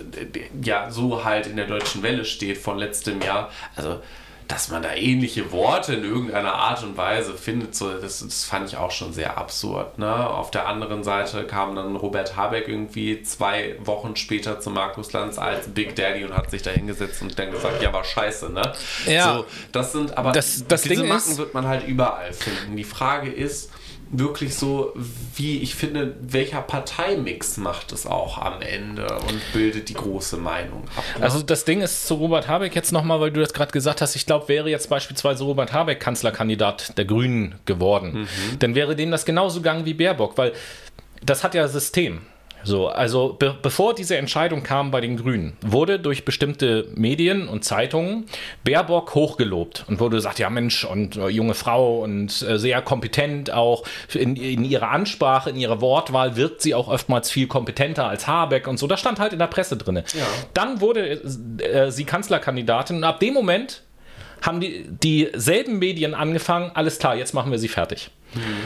ja, so halt in der deutschen Welle steht von letztem Jahr, also dass man da ähnliche Worte in irgendeiner Art und Weise findet, so, das, das fand ich auch schon sehr absurd. Ne? Auf der anderen Seite kam dann Robert Habeck irgendwie zwei Wochen später zu Markus Lanz als Big Daddy und hat sich da hingesetzt und dann gesagt, ja, war scheiße, ne? Ja. So, das sind aber das, das diese Ding Macken ist, wird man halt überall finden. Die Frage ist, wirklich so, wie ich finde, welcher Parteimix macht es auch am Ende und bildet die große Meinung ab. Ne? Also das Ding ist zu Robert Habeck jetzt nochmal, weil du das gerade gesagt hast, ich glaube, wäre jetzt beispielsweise Robert Habeck Kanzlerkandidat der Grünen geworden, mhm. dann wäre dem das genauso gegangen wie Baerbock, weil das hat ja System. So, also be bevor diese Entscheidung kam bei den Grünen, wurde durch bestimmte Medien und Zeitungen Baerbock hochgelobt und wurde gesagt, ja Mensch, und äh, junge Frau und äh, sehr kompetent auch in, in ihrer Ansprache, in ihrer Wortwahl wirkt sie auch oftmals viel kompetenter als Habeck und so. Das stand halt in der Presse drin. Ja. Dann wurde äh, sie Kanzlerkandidatin und ab dem Moment haben die dieselben Medien angefangen, alles klar, jetzt machen wir sie fertig.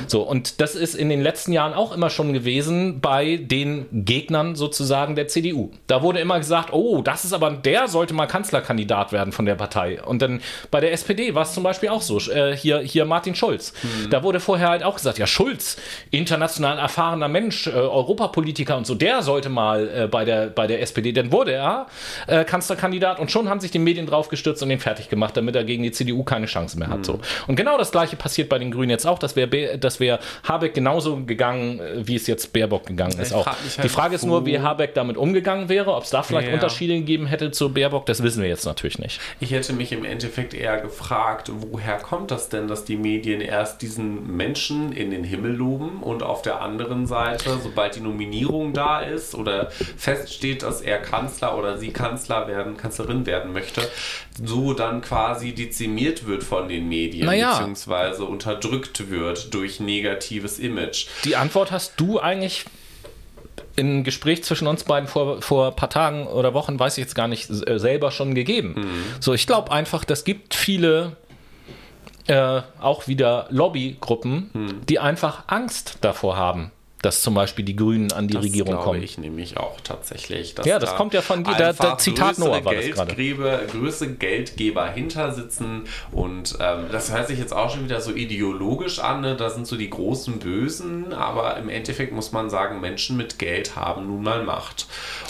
So, und das ist in den letzten Jahren auch immer schon gewesen bei den Gegnern sozusagen der CDU. Da wurde immer gesagt, oh, das ist aber, der sollte mal Kanzlerkandidat werden von der Partei. Und dann bei der SPD war es zum Beispiel auch so, äh, hier, hier Martin Schulz. Mhm. Da wurde vorher halt auch gesagt, ja, Schulz, international erfahrener Mensch, äh, Europapolitiker und so, der sollte mal äh, bei, der, bei der SPD, dann wurde er äh, Kanzlerkandidat und schon haben sich die Medien drauf gestürzt und den fertig gemacht, damit er gegen die CDU keine Chance mehr hat. Mhm. So. Und genau das gleiche passiert bei den Grünen jetzt auch, dass das wäre Habeck genauso gegangen, äh, wie es jetzt Baerbock gegangen ist. Auch. Halt die Frage ist nur, wie Habeck damit umgegangen wäre, ob es da vielleicht ja. Unterschiede gegeben hätte zu Baerbock, das wissen wir jetzt natürlich nicht. Ich hätte mich im Endeffekt eher gefragt, woher kommt das denn, dass die Medien erst diesen Menschen in den Himmel loben und auf der anderen Seite, sobald die Nominierung da ist oder feststeht, dass er Kanzler oder sie Kanzler werden, Kanzlerin werden möchte, so dann quasi dezimiert wird von den Medien, naja. beziehungsweise unterdrückt wird durch negatives Image. Die Antwort hast du eigentlich in Gespräch zwischen uns beiden vor, vor ein paar Tagen oder Wochen, weiß ich jetzt gar nicht, äh, selber schon gegeben. Mhm. So, ich glaube einfach, das gibt viele äh, auch wieder Lobbygruppen, mhm. die einfach Angst davor haben dass zum Beispiel die Grünen an die das Regierung kommen. Das glaube ich nämlich auch tatsächlich. ja, das da kommt ja von der, der Zitat Noah war das gerade. Größere Geldgeber hinter sitzen und ähm, das hört sich jetzt auch schon wieder so ideologisch an, ne? da sind so die großen Bösen, aber im Endeffekt muss man sagen, Menschen mit Geld haben nun mal Macht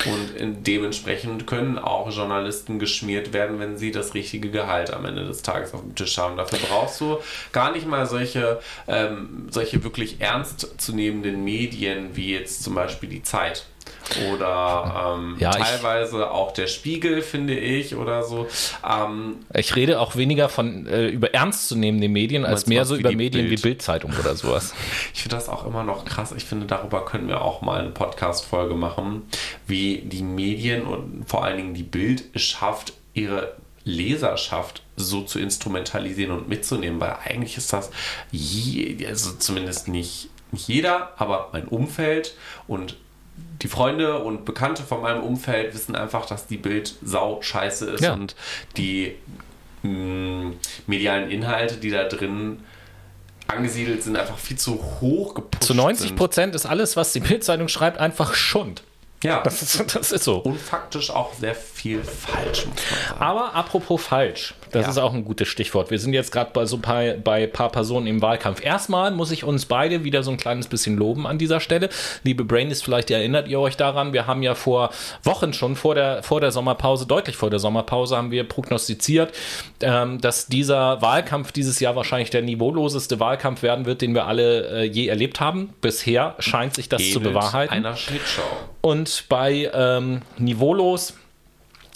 und dementsprechend können auch Journalisten geschmiert werden, wenn sie das richtige Gehalt am Ende des Tages auf dem Tisch haben. Dafür brauchst du gar nicht mal solche, ähm, solche wirklich ernstzunehmenden Medien, Medien wie jetzt zum Beispiel die Zeit oder ähm, ja, teilweise ich, auch der Spiegel, finde ich, oder so. Ähm, ich rede auch weniger von äh, über ernstzunehmenden Medien, als mehr so über Medien Bild. wie Bildzeitung oder sowas. ich finde das auch immer noch krass. Ich finde, darüber können wir auch mal eine Podcast-Folge machen, wie die Medien und vor allen Dingen die Bild schafft, ihre Leserschaft so zu instrumentalisieren und mitzunehmen, weil eigentlich ist das je, also zumindest nicht nicht jeder, aber mein Umfeld und die Freunde und Bekannte von meinem Umfeld wissen einfach, dass die Bild sau scheiße ist ja. und die mh, mm, medialen Inhalte, die da drin angesiedelt sind, einfach viel zu hoch gepusht Zu 90 Prozent ist alles, was die Bildzeitung schreibt, einfach Schund. Ja, das ist, das ist so. Und faktisch auch sehr viel falsch, muss man sagen. Aber apropos falsch, das ja. ist auch ein gutes Stichwort. Wir sind jetzt gerade bei so ein paar, bei paar Personen im Wahlkampf. Erstmal muss ich uns beide wieder so ein kleines bisschen loben an dieser Stelle. Liebe Brainis, vielleicht erinnert ihr euch daran, wir haben ja vor Wochen schon vor der, vor der Sommerpause, deutlich vor der Sommerpause, haben wir prognostiziert, ähm, dass dieser Wahlkampf dieses Jahr wahrscheinlich der niveauloseste Wahlkampf werden wird, den wir alle äh, je erlebt haben. Bisher scheint sich das Ähnelt zu bewahrheiten. Einer Schnittshow. Und bei ähm, Niveaulos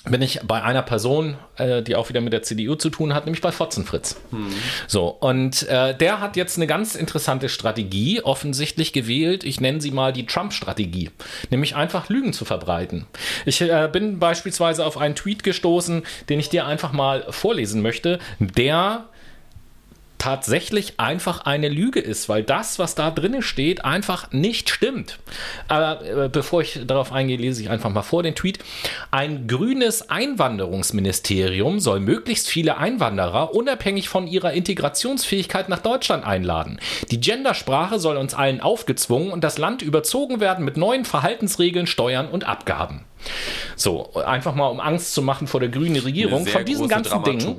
bin ich bei einer Person, äh, die auch wieder mit der CDU zu tun hat, nämlich bei Fotzenfritz. Hm. So, und äh, der hat jetzt eine ganz interessante Strategie offensichtlich gewählt. Ich nenne sie mal die Trump-Strategie, nämlich einfach Lügen zu verbreiten. Ich äh, bin beispielsweise auf einen Tweet gestoßen, den ich dir einfach mal vorlesen möchte, der tatsächlich einfach eine Lüge ist, weil das, was da drin steht, einfach nicht stimmt. Aber äh, bevor ich darauf eingehe, lese ich einfach mal vor den Tweet. Ein grünes Einwanderungsministerium soll möglichst viele Einwanderer unabhängig von ihrer Integrationsfähigkeit nach Deutschland einladen. Die Gendersprache soll uns allen aufgezwungen und das Land überzogen werden mit neuen Verhaltensregeln, Steuern und Abgaben. So, einfach mal um Angst zu machen vor der grünen Regierung. Von diesen ganzen Dingen,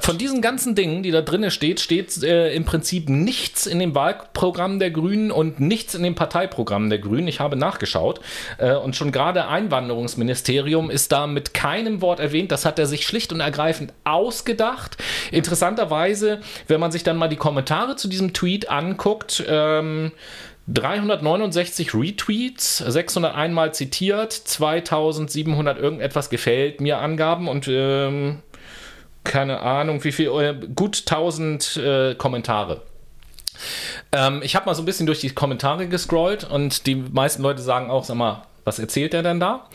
von diesen ganzen Dingen, die da drinnen steht, steht äh, im Prinzip nichts in dem Wahlprogramm der Grünen und nichts in dem Parteiprogramm der Grünen. Ich habe nachgeschaut äh, und schon gerade Einwanderungsministerium ist da mit keinem Wort erwähnt. Das hat er sich schlicht und ergreifend ausgedacht. Interessanterweise, wenn man sich dann mal die Kommentare zu diesem Tweet anguckt, ähm, 369 Retweets, 601 Mal zitiert, 2700 irgendetwas gefällt mir Angaben und ähm, keine Ahnung, wie viel, äh, gut 1000 äh, Kommentare. Ähm, ich habe mal so ein bisschen durch die Kommentare gescrollt und die meisten Leute sagen auch, sag mal, was erzählt er denn da?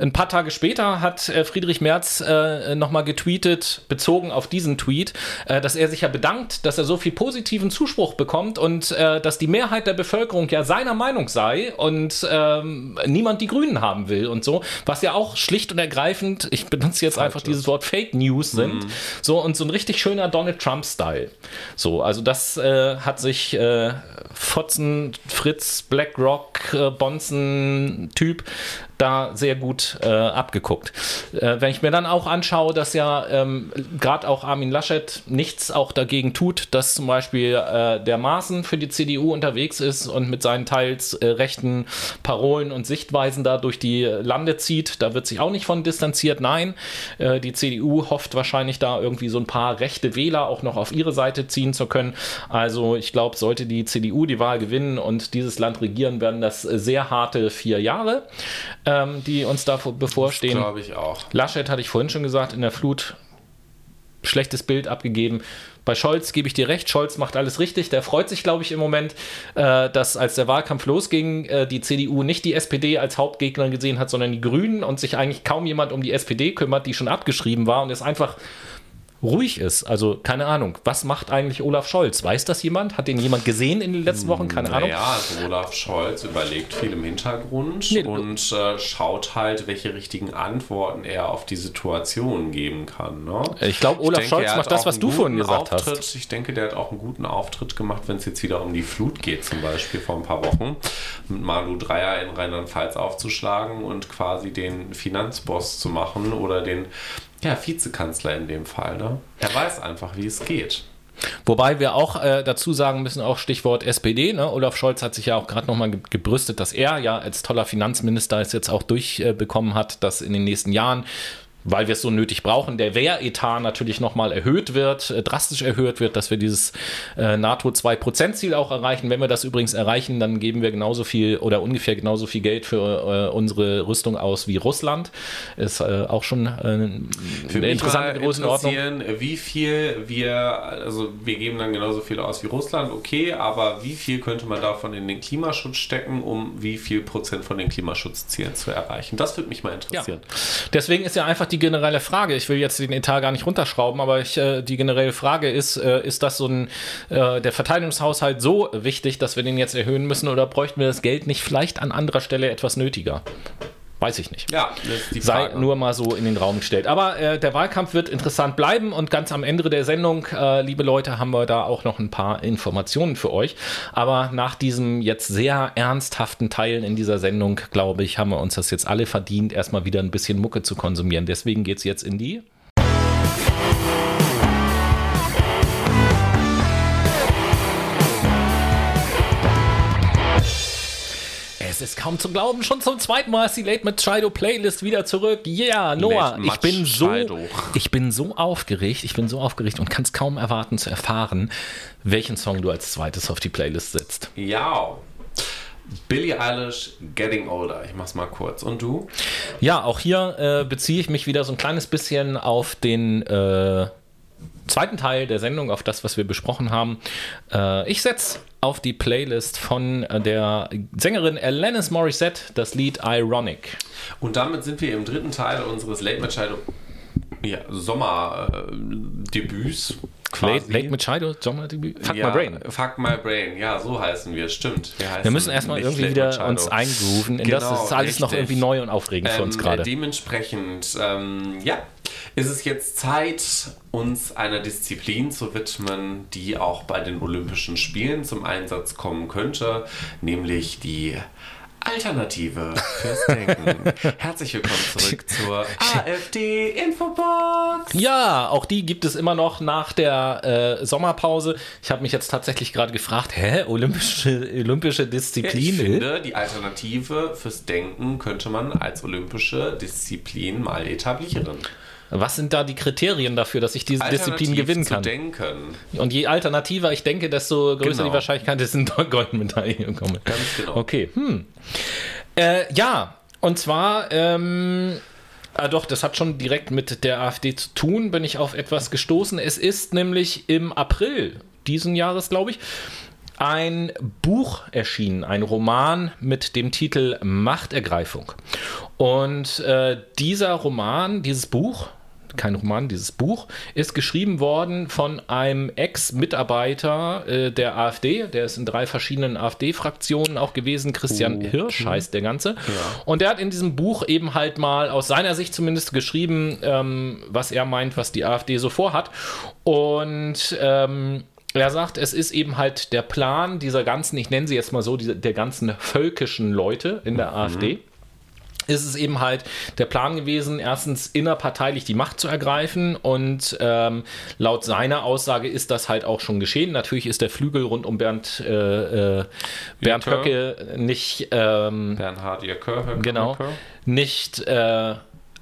Ein paar Tage später hat äh, Friedrich Merz äh, nochmal getweetet, bezogen auf diesen Tweet, äh, dass er sich ja bedankt, dass er so viel positiven Zuspruch bekommt und äh, dass die Mehrheit der Bevölkerung ja seiner Meinung sei und ähm, niemand die Grünen haben will und so, was ja auch schlicht und ergreifend, ich benutze jetzt einfach dieses Wort Fake News sind, mhm. so und so ein richtig schöner Donald Trump-Style. So, also das äh, hat sich äh, Fotzen, Fritz, BlackRock, Bonzen-Typ Typ da sehr gut äh, abgeguckt. Äh, wenn ich mir dann auch anschaue, dass ja ähm, gerade auch Armin Laschet nichts auch dagegen tut, dass zum Beispiel äh, der Maaßen für die CDU unterwegs ist und mit seinen teils äh, rechten Parolen und Sichtweisen da durch die Lande zieht, da wird sich auch nicht von distanziert. Nein, äh, die CDU hofft wahrscheinlich da irgendwie so ein paar rechte Wähler auch noch auf ihre Seite ziehen zu können. Also ich glaube, sollte die CDU die Wahl gewinnen und dieses Land regieren, werden das sehr harte vier Jahre ähm, die uns da bevorstehen. Glaube ich auch. Laschet hatte ich vorhin schon gesagt, in der Flut schlechtes Bild abgegeben. Bei Scholz gebe ich dir recht, Scholz macht alles richtig. Der freut sich, glaube ich, im Moment, äh, dass als der Wahlkampf losging, äh, die CDU nicht die SPD als Hauptgegner gesehen hat, sondern die Grünen und sich eigentlich kaum jemand um die SPD kümmert, die schon abgeschrieben war und ist einfach ruhig ist. Also keine Ahnung, was macht eigentlich Olaf Scholz? Weiß das jemand? Hat den jemand gesehen in den letzten Wochen? Keine Ahnung. Ja, also Olaf Scholz überlegt viel im Hintergrund nee, und äh, schaut halt, welche richtigen Antworten er auf die Situation geben kann. Ne? Ich glaube, Olaf ich denke, Scholz macht das, was du vorhin gesagt Auftritt. hast. Ich denke, der hat auch einen guten Auftritt gemacht, wenn es jetzt wieder um die Flut geht, zum Beispiel vor ein paar Wochen, mit Malu Dreier in Rheinland-Pfalz aufzuschlagen und quasi den Finanzboss zu machen oder den ja, Vizekanzler in dem Fall. Ne? Er weiß einfach, wie es geht. Wobei wir auch äh, dazu sagen müssen, auch Stichwort SPD, ne? Olaf Scholz hat sich ja auch gerade nochmal gebrüstet, dass er ja als toller Finanzminister es jetzt auch durchbekommen äh, hat, dass in den nächsten Jahren weil wir es so nötig brauchen, der Wehretat natürlich nochmal erhöht wird, äh, drastisch erhöht wird, dass wir dieses äh, NATO 2%-Ziel auch erreichen. Wenn wir das übrigens erreichen, dann geben wir genauso viel oder ungefähr genauso viel Geld für äh, unsere Rüstung aus wie Russland. Ist auch schon eine interessante Größenordnung. Wie viel wir, also wir geben dann genauso viel aus wie Russland, okay, aber wie viel könnte man davon in den Klimaschutz stecken, um wie viel Prozent von den Klimaschutzzielen zu erreichen? Das würde mich mal interessieren. Ja. Deswegen ist ja einfach die generelle Frage. Ich will jetzt den Etat gar nicht runterschrauben, aber ich, äh, die generelle Frage ist, äh, ist das so ein, äh, der Verteidigungshaushalt so wichtig, dass wir den jetzt erhöhen müssen oder bräuchten wir das Geld nicht vielleicht an anderer Stelle etwas nötiger? Weiß ich nicht. Ja, Sei nur mal so in den Raum gestellt. Aber äh, der Wahlkampf wird interessant bleiben und ganz am Ende der Sendung, äh, liebe Leute, haben wir da auch noch ein paar Informationen für euch. Aber nach diesem jetzt sehr ernsthaften Teil in dieser Sendung, glaube ich, haben wir uns das jetzt alle verdient, erstmal wieder ein bisschen Mucke zu konsumieren. Deswegen geht es jetzt in die ist kaum zu glauben. Schon zum zweiten Mal ist die Late Machado Playlist wieder zurück. Yeah, Noah, ich bin so, ich bin so aufgeregt, ich bin so aufgeregt und kann es kaum erwarten zu erfahren, welchen Song du als zweites auf die Playlist setzt. Ja. Billie Eilish, Getting Older. Ich mach's mal kurz. Und du? Ja, auch hier äh, beziehe ich mich wieder so ein kleines bisschen auf den äh, zweiten Teil der Sendung, auf das, was wir besprochen haben. Äh, ich setze auf die Playlist von äh, der Sängerin Alanis Morissette das Lied Ironic. Und damit sind wir im dritten Teil unseres Late Machado ja, Sommerdebüts. Late, Late Machado, Sommerdebüt? Fuck ja, My Brain. Fuck My Brain, ja, so heißen wir, stimmt. Wir, wir müssen erstmal irgendwie wieder Machado. uns eingrooven in genau, das. ist alles richtig. noch irgendwie neu und aufregend ähm, für uns ähm, gerade. Dementsprechend, ähm, ja, ist es jetzt Zeit, uns einer Disziplin zu widmen, die auch bei den Olympischen Spielen zum Einsatz kommen könnte, nämlich die Alternative fürs Denken. Herzlich willkommen zurück zur AfD-Infobox. Ja, auch die gibt es immer noch nach der äh, Sommerpause. Ich habe mich jetzt tatsächlich gerade gefragt, hä, olympische, olympische Disziplin? Ich finde, die Alternative fürs Denken könnte man als olympische Disziplin mal etablieren. Was sind da die Kriterien dafür, dass ich diese Disziplin gewinnen kann? Zu denken. Und je alternativer ich denke, desto größer genau. die Wahrscheinlichkeit, dass ich eine Goldmedaille bekomme. Ganz genau. Okay. Hm. Äh, ja, und zwar. Ähm, Ah, doch, das hat schon direkt mit der AfD zu tun, bin ich auf etwas gestoßen. Es ist nämlich im April diesen Jahres, glaube ich, ein Buch erschienen, ein Roman mit dem Titel Machtergreifung. Und äh, dieser Roman, dieses Buch, kein Roman, dieses Buch, ist geschrieben worden von einem Ex-Mitarbeiter äh, der AfD. Der ist in drei verschiedenen AfD-Fraktionen auch gewesen. Christian Oh. Hirsch Mhm. heißt der Ganze. Und der hat in diesem Buch eben halt mal aus seiner Sicht zumindest geschrieben, ähm, was er meint, was die AfD so vorhat. Und ähm, er sagt, es ist eben halt der Plan dieser ganzen, ich nenne sie jetzt mal so, diese, der ganzen völkischen Leute in der AfD ist es eben halt der Plan gewesen, erstens innerparteilich die Macht zu ergreifen und ähm, laut seiner Aussage ist das halt auch schon geschehen. Natürlich ist der Flügel rund um Bernd, äh, äh, Bernd Höcke. Nicht, ähm, Bernhard. Höcke, genau, nicht äh,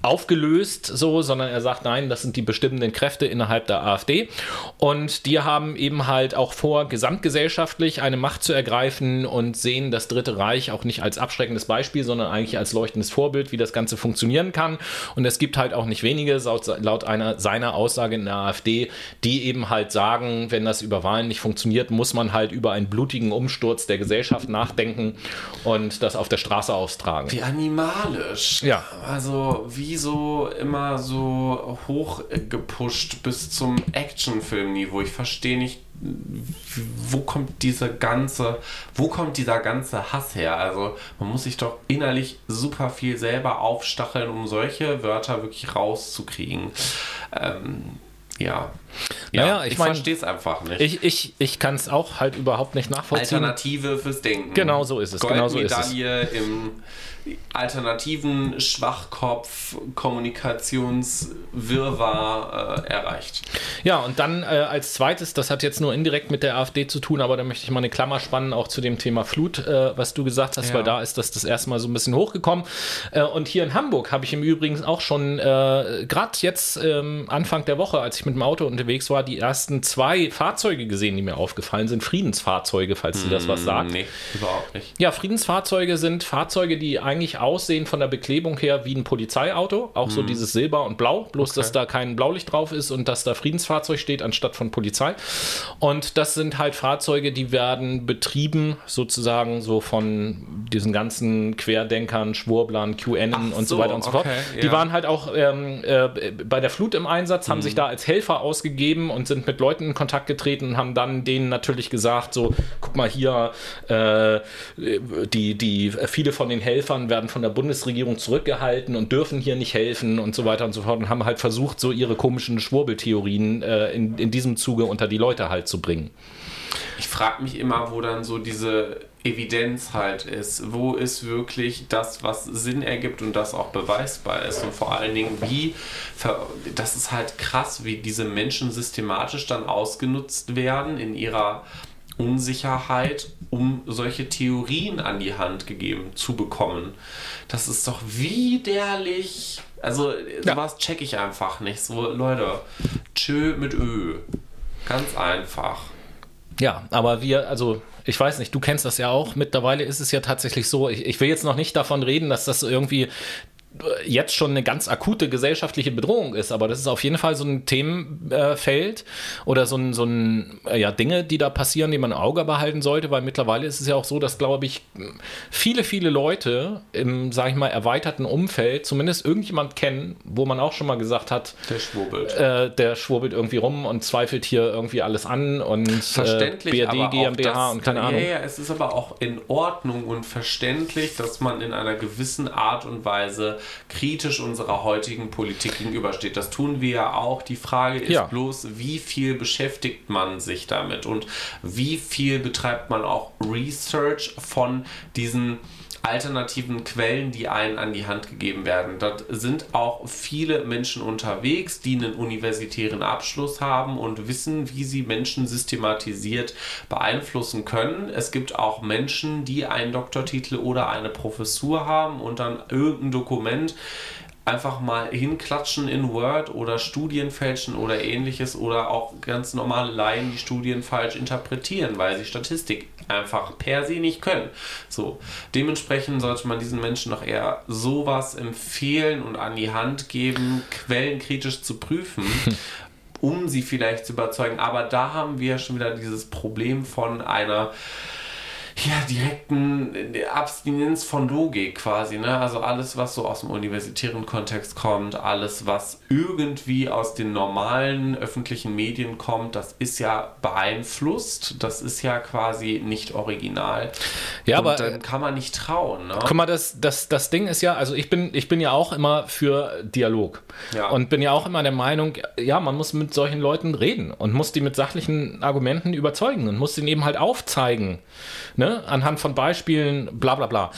aufgelöst so, sondern er sagt, nein, das sind die bestimmenden Kräfte innerhalb der AfD und die haben eben halt auch vor, gesamtgesellschaftlich eine Macht zu ergreifen und sehen das Dritte Reich auch nicht als abschreckendes Beispiel, sondern eigentlich als leuchtendes Vorbild, wie das Ganze funktionieren kann und es gibt halt auch nicht wenige, laut, einer, seiner Aussage in der AfD, die eben halt sagen, wenn das über Wahlen nicht funktioniert, muss man halt über einen blutigen Umsturz der Gesellschaft nachdenken und das auf der Straße austragen. Wie animalisch. Ja. Also, wie so immer so hoch gepusht bis zum Actionfilmniveau. Ich verstehe nicht, wo kommt dieser ganze, wo kommt dieser ganze Hass her? Also, man muss sich doch innerlich super viel selber aufstacheln, um solche Wörter wirklich rauszukriegen. Ähm, ja. Naja, ich ich verstehe es einfach nicht. Ich, ich, ich kann es auch halt überhaupt nicht nachvollziehen. Alternative fürs Denken. Genau so ist es, genau so ist es. Goldmedaille im alternativen Schwachkopf Kommunikationswirrwarr äh, erreicht. Ja, und dann äh, als zweites, das hat jetzt nur indirekt mit der AfD zu tun, aber da möchte ich mal eine Klammer spannen, auch zu dem Thema Flut, äh, was du gesagt hast, Ja. weil da ist das das erste Mal so ein bisschen hochgekommen. Äh, und hier in Hamburg habe ich im Übrigen auch schon, äh, gerade jetzt ähm, Anfang der Woche, als ich mit dem Auto unterwegs war, die ersten zwei Fahrzeuge gesehen, die mir aufgefallen sind. Friedensfahrzeuge, falls dir das was sagt. Nee, überhaupt nicht. Ja, Friedensfahrzeuge sind Fahrzeuge, die eigentlich aussehen von der Beklebung her wie ein Polizeiauto. Auch so dieses Silber und Blau, bloß dass da kein Blaulicht drauf ist und dass da Friedensfahrzeug steht anstatt von Polizei. Und das sind halt Fahrzeuge, die werden betrieben sozusagen so von diesen ganzen Querdenkern, Schwurblern, QN Ach und so, so, weiter und so fort. okay, Die ja. waren halt auch ähm, äh, bei der Flut im Einsatz, haben Mhm. sich da als Helfer ausgegeben und sind mit Leuten in Kontakt getreten und haben dann denen natürlich gesagt, so, guck mal hier, äh, die, die, viele von den Helfern werden von der Bundesregierung zurückgehalten und dürfen hier nicht helfen und so weiter und so fort und haben halt versucht, so ihre komischen Schwurbeltheorien äh, in, in diesem Zuge unter die Leute halt zu bringen. Ich frage mich immer, wo dann so diese Evidenz halt ist. Wo ist wirklich das, was Sinn ergibt und das auch beweisbar ist? Und vor allen Dingen, wie, das ist halt krass, wie diese Menschen systematisch dann ausgenutzt werden in ihrer Unsicherheit, um solche Theorien an die Hand gegeben zu bekommen. Das ist doch widerlich. Also, Ja. sowas check ich einfach nicht. So, Leute, tschö mit Ö. Ganz einfach. Ja, aber wir, also ich weiß nicht, du kennst das ja auch. Mittlerweile ist es ja tatsächlich so, ich, ich will jetzt noch nicht davon reden, dass das irgendwie jetzt schon eine ganz akute gesellschaftliche Bedrohung ist, aber das ist auf jeden Fall so ein Themenfeld oder so ein, so ein äh, ja, Dinge, die da passieren, die man im Auge behalten sollte, weil mittlerweile ist es ja auch so, dass, glaube ich, viele, viele Leute im, sag ich mal, erweiterten Umfeld zumindest irgendjemand kennen, wo man auch schon mal gesagt hat, Der schwurbelt. äh, der schwurbelt irgendwie rum und zweifelt hier irgendwie alles an und verständlich, äh, BRD, GmbH das, und keine ja, Ahnung. Ja, es ist aber auch in Ordnung und verständlich, dass man in einer gewissen Art und Weise kritisch unserer heutigen Politik gegenübersteht. Das tun wir ja auch. Die Frage ist Ja. bloß, wie viel beschäftigt man sich damit und wie viel betreibt man auch Research von diesen alternativen Quellen, die einen an die Hand gegeben werden. Dort sind auch viele Menschen unterwegs, die einen universitären Abschluss haben und wissen, wie sie Menschen systematisiert beeinflussen können. Es gibt auch Menschen, die einen Doktortitel oder eine Professur haben und dann irgendein Dokument einfach mal hinklatschen in Word oder Studien fälschen oder ähnliches oder auch ganz normale Laien die Studien falsch interpretieren, weil sie Statistik einfach per se nicht können. So, dementsprechend sollte man diesen Menschen doch eher sowas empfehlen und an die Hand geben, quellenkritisch zu prüfen. um sie vielleicht zu überzeugen. Aber da haben wir schon wieder dieses Problem von einer ja, direkten Abstinenz von Logik quasi, ne? Also alles, was so aus dem universitären Kontext kommt, alles, was irgendwie aus den normalen öffentlichen Medien kommt, das ist ja beeinflusst, das ist ja quasi nicht original. Ja, Und aber dann kann man nicht trauen, ne? Guck mal, das, das, das Ding ist ja, also ich bin, ich bin ja auch immer für Dialog. Ja. Und bin ja auch immer der Meinung, ja, man muss mit solchen Leuten reden und muss die mit sachlichen Argumenten überzeugen und muss denen eben halt aufzeigen, ne, anhand von Beispielen, bla bla bla.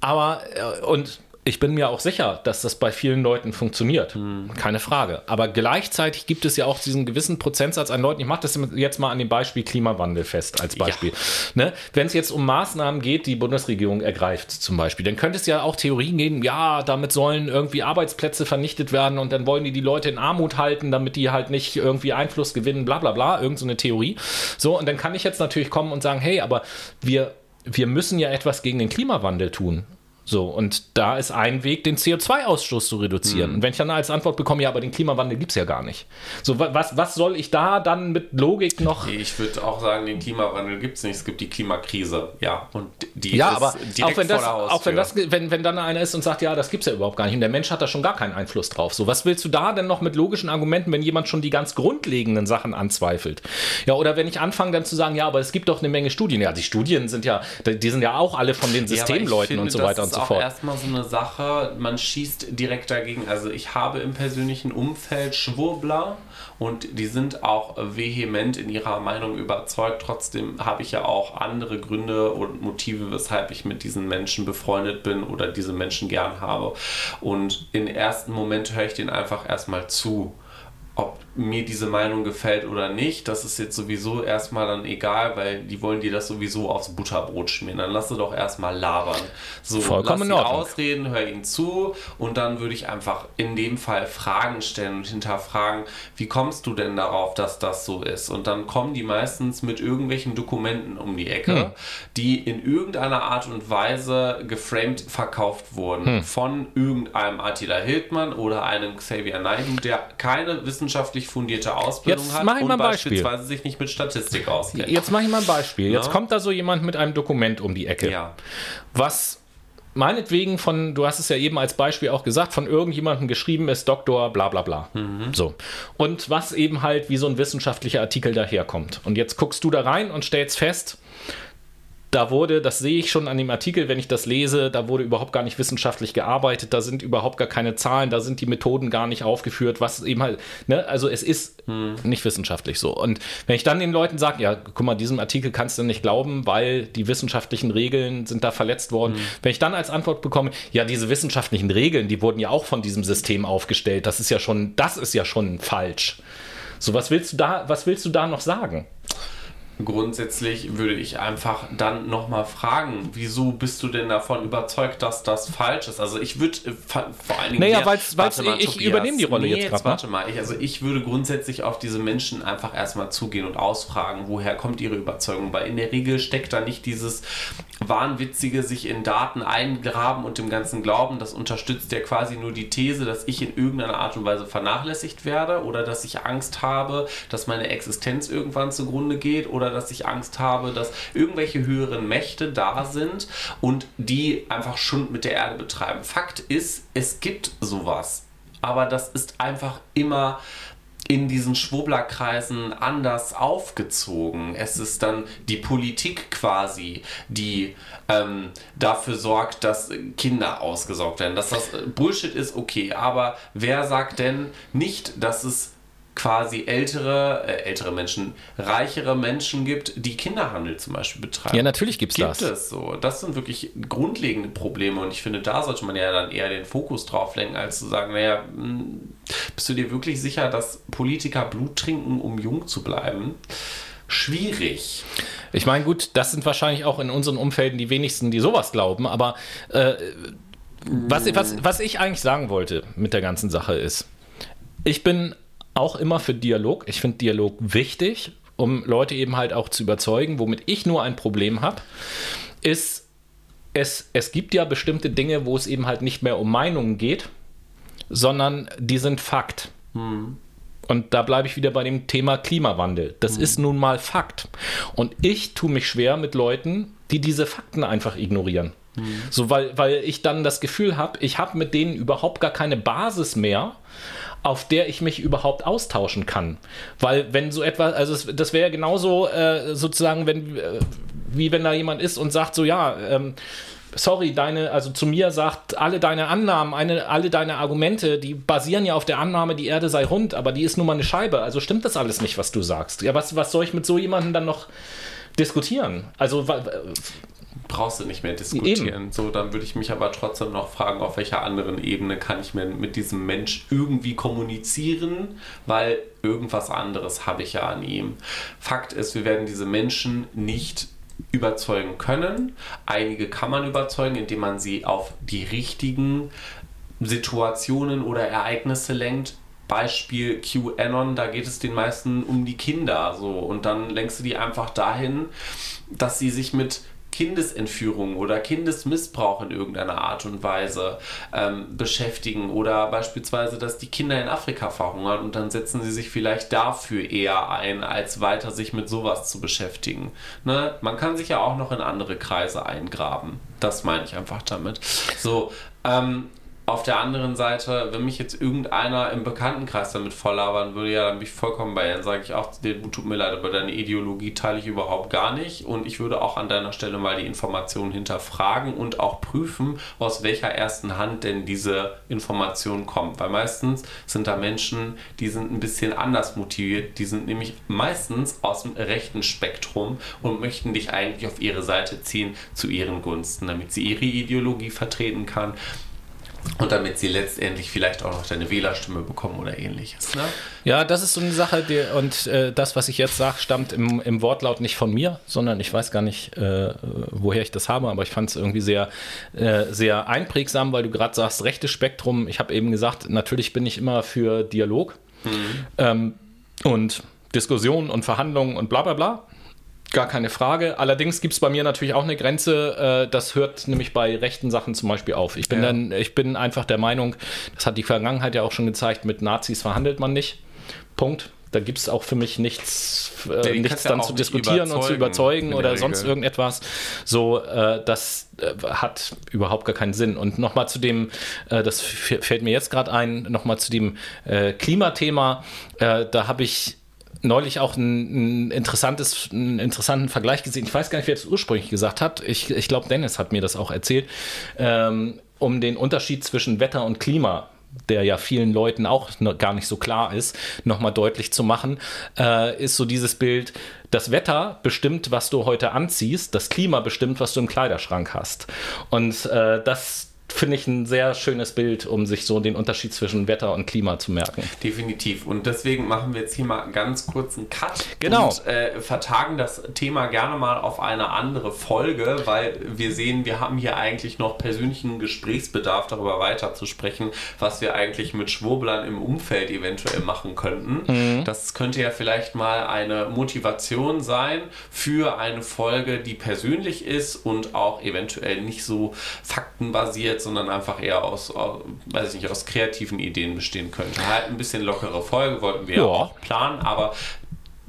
Aber, äh, und ich bin mir auch sicher, dass das bei vielen Leuten funktioniert. Keine Frage. Aber gleichzeitig gibt es ja auch diesen gewissen Prozentsatz an Leuten. Ich mache das jetzt mal an dem Beispiel Klimawandel fest als Beispiel. Ne? Wenn es jetzt um Maßnahmen geht, die Bundesregierung ergreift zum Beispiel, dann könnte es ja auch Theorien geben, ja, damit sollen irgendwie Arbeitsplätze vernichtet werden und dann wollen die die Leute in Armut halten, damit die halt nicht irgendwie Einfluss gewinnen, bla bla bla, irgend so eine Theorie. So, und dann kann ich jetzt natürlich kommen und sagen, hey, aber wir, wir müssen ja etwas gegen den Klimawandel tun. So, und da ist ein Weg, den CO2-Ausstoß zu reduzieren. Und wenn ich dann als Antwort bekomme, ja, aber den Klimawandel gibt es ja gar nicht. So, wa- was, was soll ich da dann mit Logik noch. Ich würde auch sagen, den Klimawandel gibt es nicht, es gibt die Klimakrise, ja. Und die Ja, ist aber direkt auch wenn, das, vor der Haustür. auch wenn das, wenn, wenn dann einer ist und sagt, ja, das gibt's ja überhaupt gar nicht und der Mensch hat da schon gar keinen Einfluss drauf. So, was willst du da denn noch mit logischen Argumenten, wenn jemand schon die ganz grundlegenden Sachen anzweifelt? Ja, oder wenn ich anfange dann zu sagen, ja, aber es gibt doch eine Menge Studien. Ja, die Studien sind ja, die sind ja auch alle von den Ja, aber ich Systemleuten finde, und so das weiter und ist so auch erstmal so eine Sache, man schießt direkt dagegen. Also ich habe im persönlichen Umfeld Schwurbler und die sind auch vehement in ihrer Meinung überzeugt. Trotzdem habe ich ja auch andere Gründe und Motive, weshalb ich mit diesen Menschen befreundet bin oder diese Menschen gern habe. Und im ersten Moment höre ich denen einfach erstmal zu. Ob mir diese Meinung gefällt oder nicht, das ist jetzt sowieso erstmal dann egal, weil die wollen dir das sowieso aufs Butterbrot schmieren. Dann lass sie doch erstmal labern. So, Vollkommen lass sie ausreden, hör ihnen zu und dann würde ich einfach in dem Fall Fragen stellen und hinterfragen, wie kommst du denn darauf, dass das so ist? Und dann kommen die meistens mit irgendwelchen Dokumenten um die Ecke, Hm. die in irgendeiner Art und Weise geframed verkauft wurden Hm. von irgendeinem Attila Hildmann oder einem Xavier Naidoo, der keine wissenschaftlich fundierte Ausbildung Jetzt hat mach ich und mal ein Beispiel. beispielsweise sich nicht mit Statistik auskennt. Jetzt mache ich mal ein Beispiel. Jetzt Ja. kommt da so jemand mit einem Dokument um die Ecke. Ja. was meinetwegen von, du hast es ja eben als Beispiel auch gesagt, von irgendjemandem geschrieben ist, Doktor, bla bla bla. So. Und was eben halt wie so ein wissenschaftlicher Artikel daherkommt. Und jetzt guckst du da rein und stellst fest, da wurde, das sehe ich schon an dem Artikel, wenn ich das lese, da wurde überhaupt gar nicht wissenschaftlich gearbeitet, da sind überhaupt gar keine Zahlen, da sind die Methoden gar nicht aufgeführt, was eben halt, ne, also es ist nicht wissenschaftlich so. Und wenn ich dann den Leuten sage, ja, guck mal, diesem Artikel kannst du nicht glauben, weil die wissenschaftlichen Regeln sind da verletzt worden. Wenn ich dann als Antwort bekomme, ja, diese wissenschaftlichen Regeln, die wurden ja auch von diesem System aufgestellt, das ist ja schon, das ist ja schon falsch. So, was willst du da, was willst du da noch sagen? Grundsätzlich würde ich einfach dann nochmal fragen, wieso bist du denn davon überzeugt, dass das falsch ist? Also ich würde äh, vor allen Dingen... Naja, mal, ich Tobias. übernehme die Rolle nee, jetzt grad, ne? warte mal, ich, also ich würde grundsätzlich auf diese Menschen einfach erstmal zugehen und ausfragen, woher kommt ihre Überzeugung? Weil in der Regel steckt da nicht dieses wahnwitzige sich in Daten eingraben und dem ganzen Glauben, das unterstützt ja quasi nur die These, dass ich in irgendeiner Art und Weise vernachlässigt werde oder dass ich Angst habe, dass meine Existenz irgendwann zugrunde geht oder dass ich Angst habe, dass irgendwelche höheren Mächte da sind und die einfach Schund mit der Erde betreiben. Fakt ist, es gibt sowas, aber das ist einfach immer in diesen Schwurblerkreisen anders aufgezogen. Es ist dann die Politik quasi, die ähm, dafür sorgt, dass Kinder ausgesorgt werden. Dass das Bullshit ist, okay, aber wer sagt denn nicht, dass es quasi ältere, äh, ältere Menschen, reichere Menschen gibt, die Kinderhandel zum Beispiel betreiben? Ja, natürlich gibt's gibt das. es so. Das sind wirklich grundlegende Probleme und ich finde, da sollte man ja dann eher den Fokus drauf lenken, als zu sagen, naja, mh, bist du dir wirklich sicher, dass Politiker Blut trinken, um jung zu bleiben? Schwierig. Ich meine, gut, das sind wahrscheinlich auch in unseren Umfelden die wenigsten, die sowas glauben, aber äh, was, was, was ich eigentlich sagen wollte mit der ganzen Sache ist, ich bin auch immer für Dialog. Ich finde Dialog wichtig, um Leute eben halt auch zu überzeugen. Womit ich nur ein Problem habe, ist, es, es gibt ja bestimmte Dinge, wo es eben halt nicht mehr um Meinungen geht, sondern die sind Fakt. Und da bleibe ich wieder bei dem Thema Klimawandel. Das ist nun mal Fakt. Und ich tue mich schwer mit Leuten, die diese Fakten einfach ignorieren. So, weil, weil ich dann das Gefühl habe, ich habe mit denen überhaupt gar keine Basis mehr, auf der ich mich überhaupt austauschen kann. Weil wenn so etwas, also es, das wäre genauso äh, sozusagen, wenn, äh, wie wenn da jemand ist und sagt so, ja, ähm, sorry, deine, also zu mir sagt, alle deine Annahmen, eine, alle deine Argumente, die basieren ja auf der Annahme, die Erde sei rund, aber die ist nun mal eine Scheibe. Also stimmt das alles nicht, was du sagst. Ja, was, was soll ich mit so jemandem dann noch diskutieren? Also brauchst du nicht mehr diskutieren. So, dann würde ich mich aber trotzdem noch fragen, auf welcher anderen Ebene kann ich mir mit diesem Mensch irgendwie kommunizieren, weil irgendwas anderes habe ich ja an ihm. Fakt ist, wir werden diese Menschen nicht überzeugen können. Einige kann man überzeugen, indem man sie auf die richtigen Situationen oder Ereignisse lenkt. Beispiel QAnon, da geht es den meisten um die Kinder so und dann lenkst du die einfach dahin, dass sie sich mit Kindesentführung oder Kindesmissbrauch in irgendeiner Art und Weise ähm, beschäftigen oder beispielsweise, dass die Kinder in Afrika verhungern und dann setzen sie sich vielleicht dafür eher ein, als weiter sich mit sowas zu beschäftigen. Ne? Man kann sich ja auch noch in andere Kreise eingraben. Das meine ich einfach damit. So, ähm, auf der anderen Seite, wenn mich jetzt irgendeiner im Bekanntenkreis damit volllabern würde, ja, dann bin ich vollkommen bei. Dann sage ich auch, dir, tut mir leid, aber deine Ideologie teile ich überhaupt gar nicht. Und ich würde auch an deiner Stelle mal die Informationen hinterfragen und auch prüfen, aus welcher ersten Hand denn diese Information kommt. Weil meistens sind da Menschen, die sind ein bisschen anders motiviert. Die sind nämlich meistens aus dem rechten Spektrum und möchten dich eigentlich auf ihre Seite ziehen zu ihren Gunsten, damit sie ihre Ideologie vertreten kann. Und damit sie letztendlich vielleicht auch noch deine Wählerstimme bekommen oder ähnliches. Ne? Ja, das ist so eine Sache, die, und äh, das, was ich jetzt sage, stammt im, im Wortlaut nicht von mir, sondern ich weiß gar nicht, äh, woher ich das habe, aber ich fand es irgendwie sehr, äh, sehr einprägsam, weil du gerade sagst, rechtes Spektrum. Ich habe eben gesagt, natürlich bin ich immer für Dialog ähm, und Diskussionen und Verhandlungen und bla bla bla. Gar keine Frage. Allerdings gibt es bei mir natürlich auch eine Grenze. Äh, das hört nämlich bei rechten Sachen zum Beispiel auf. Ich bin Ja. dann, ich bin einfach der Meinung, das hat die Vergangenheit ja auch schon gezeigt, mit Nazis verhandelt man nicht. Punkt. Da gibt es auch für mich nichts, äh, nichts dann zu diskutieren und zu überzeugen, oder sonst irgendetwas. So, äh, das äh, hat überhaupt gar keinen Sinn. Und nochmal zu dem, äh, das fällt mir jetzt gerade ein, nochmal zu dem äh, Klimathema. Da habe ich neulich auch ein, ein interessantes, einen interessanten Vergleich gesehen. Ich weiß gar nicht, wer es ursprünglich gesagt hat. Ich, ich glaube, Dennis hat mir das auch erzählt. Ähm, um den Unterschied zwischen Wetter und Klima der ja vielen Leuten auch noch gar nicht so klar ist, nochmal deutlich zu machen, äh, ist so dieses Bild, das Wetter bestimmt, was du heute anziehst, das Klima bestimmt, was du im Kleiderschrank hast. Und äh, das finde ich ein sehr schönes Bild, um sich so den Unterschied zwischen Wetter und Klima zu merken. Definitiv. Und deswegen machen wir jetzt hier mal ganz kurz einen Cut Genau. und äh, vertagen das Thema gerne mal auf eine andere Folge, weil wir sehen, wir haben hier eigentlich noch persönlichen Gesprächsbedarf, darüber weiter zu sprechen, was wir eigentlich mit Schwurblern im Umfeld eventuell machen könnten. Das könnte ja vielleicht mal eine Motivation sein für eine Folge, die persönlich ist und auch eventuell nicht so faktenbasiert, sondern einfach eher aus, aus weiß ich nicht, aus kreativen Ideen bestehen könnte. Halt ein bisschen lockere Folge wollten wir Ja. auch planen, aber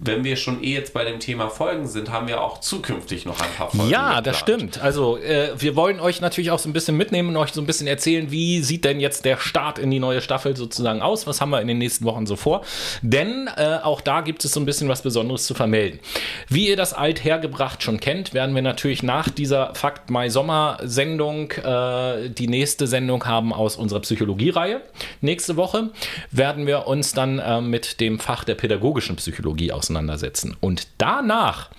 wenn wir schon eh jetzt bei dem Thema Folgen sind, haben wir auch zukünftig noch ein paar Folgen. Ja, geplant. das stimmt. Also äh, wir wollen euch natürlich auch so ein bisschen mitnehmen und euch so ein bisschen erzählen, wie sieht denn jetzt der Start in die neue Staffel sozusagen aus? Was haben wir in den nächsten Wochen so vor? Denn äh, auch da gibt es so ein bisschen was Besonderes zu vermelden. Wie ihr das althergebracht schon kennt, werden wir natürlich nach dieser Fakt Mai Sommer Sendung äh, die nächste Sendung haben aus unserer Psychologie-Reihe. Nächste Woche werden wir uns dann äh, mit dem Fach der pädagogischen Psychologie auseinandersetzen. Und danach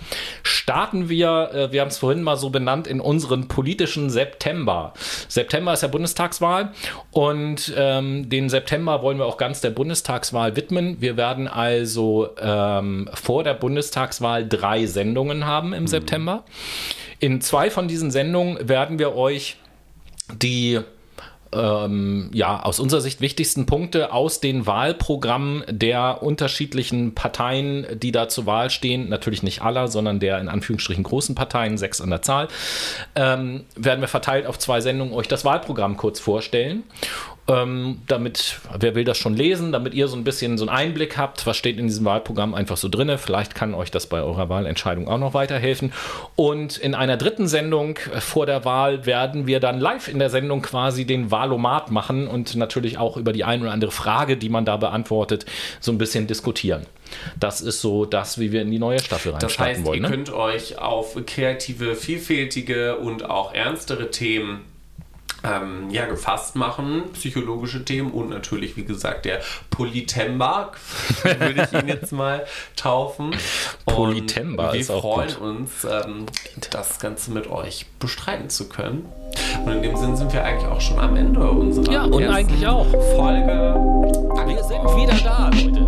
starten wir, äh, wir haben es vorhin mal so benannt, in unseren politischen September. September ist ja Bundestagswahl und ähm, den September wollen wir auch ganz der Bundestagswahl widmen. Wir werden also ähm, vor der Bundestagswahl drei Sendungen haben im September. In zwei von diesen Sendungen werden wir euch die ähm, ja, aus unserer Sicht wichtigsten Punkte aus den Wahlprogrammen der unterschiedlichen Parteien, die da zur Wahl stehen, natürlich nicht aller, sondern der in Anführungsstrichen großen Parteien, sechs an der Zahl, ähm, werden wir verteilt auf zwei Sendungen euch das Wahlprogramm kurz vorstellen. Ähm, damit, wer will das schon lesen, damit ihr so ein bisschen so einen Einblick habt, was steht in diesem Wahlprogramm einfach so drin. Vielleicht kann euch das bei eurer Wahlentscheidung auch noch weiterhelfen. Und in einer dritten Sendung vor der Wahl werden wir dann live in der Sendung quasi den Wahlomat machen und natürlich auch über die ein oder andere Frage, die man da beantwortet, so ein bisschen diskutieren. Das ist so das, wie wir in die neue Staffel reinstarten das heißt, wollen. Ihr ne? könnt euch auf kreative, vielfältige und auch ernstere Themen ähm, ja, gefasst machen, psychologische Themen und natürlich, wie gesagt, der Politemba, würde ich ihn jetzt mal taufen. Politemba wir ist auch freuen gut. uns, ähm, das Ganze mit euch bestreiten zu können. Und in dem Sinn sind wir eigentlich auch schon am Ende unserer Ja, und eigentlich auch. Folge. Wir sind wieder da, Leute.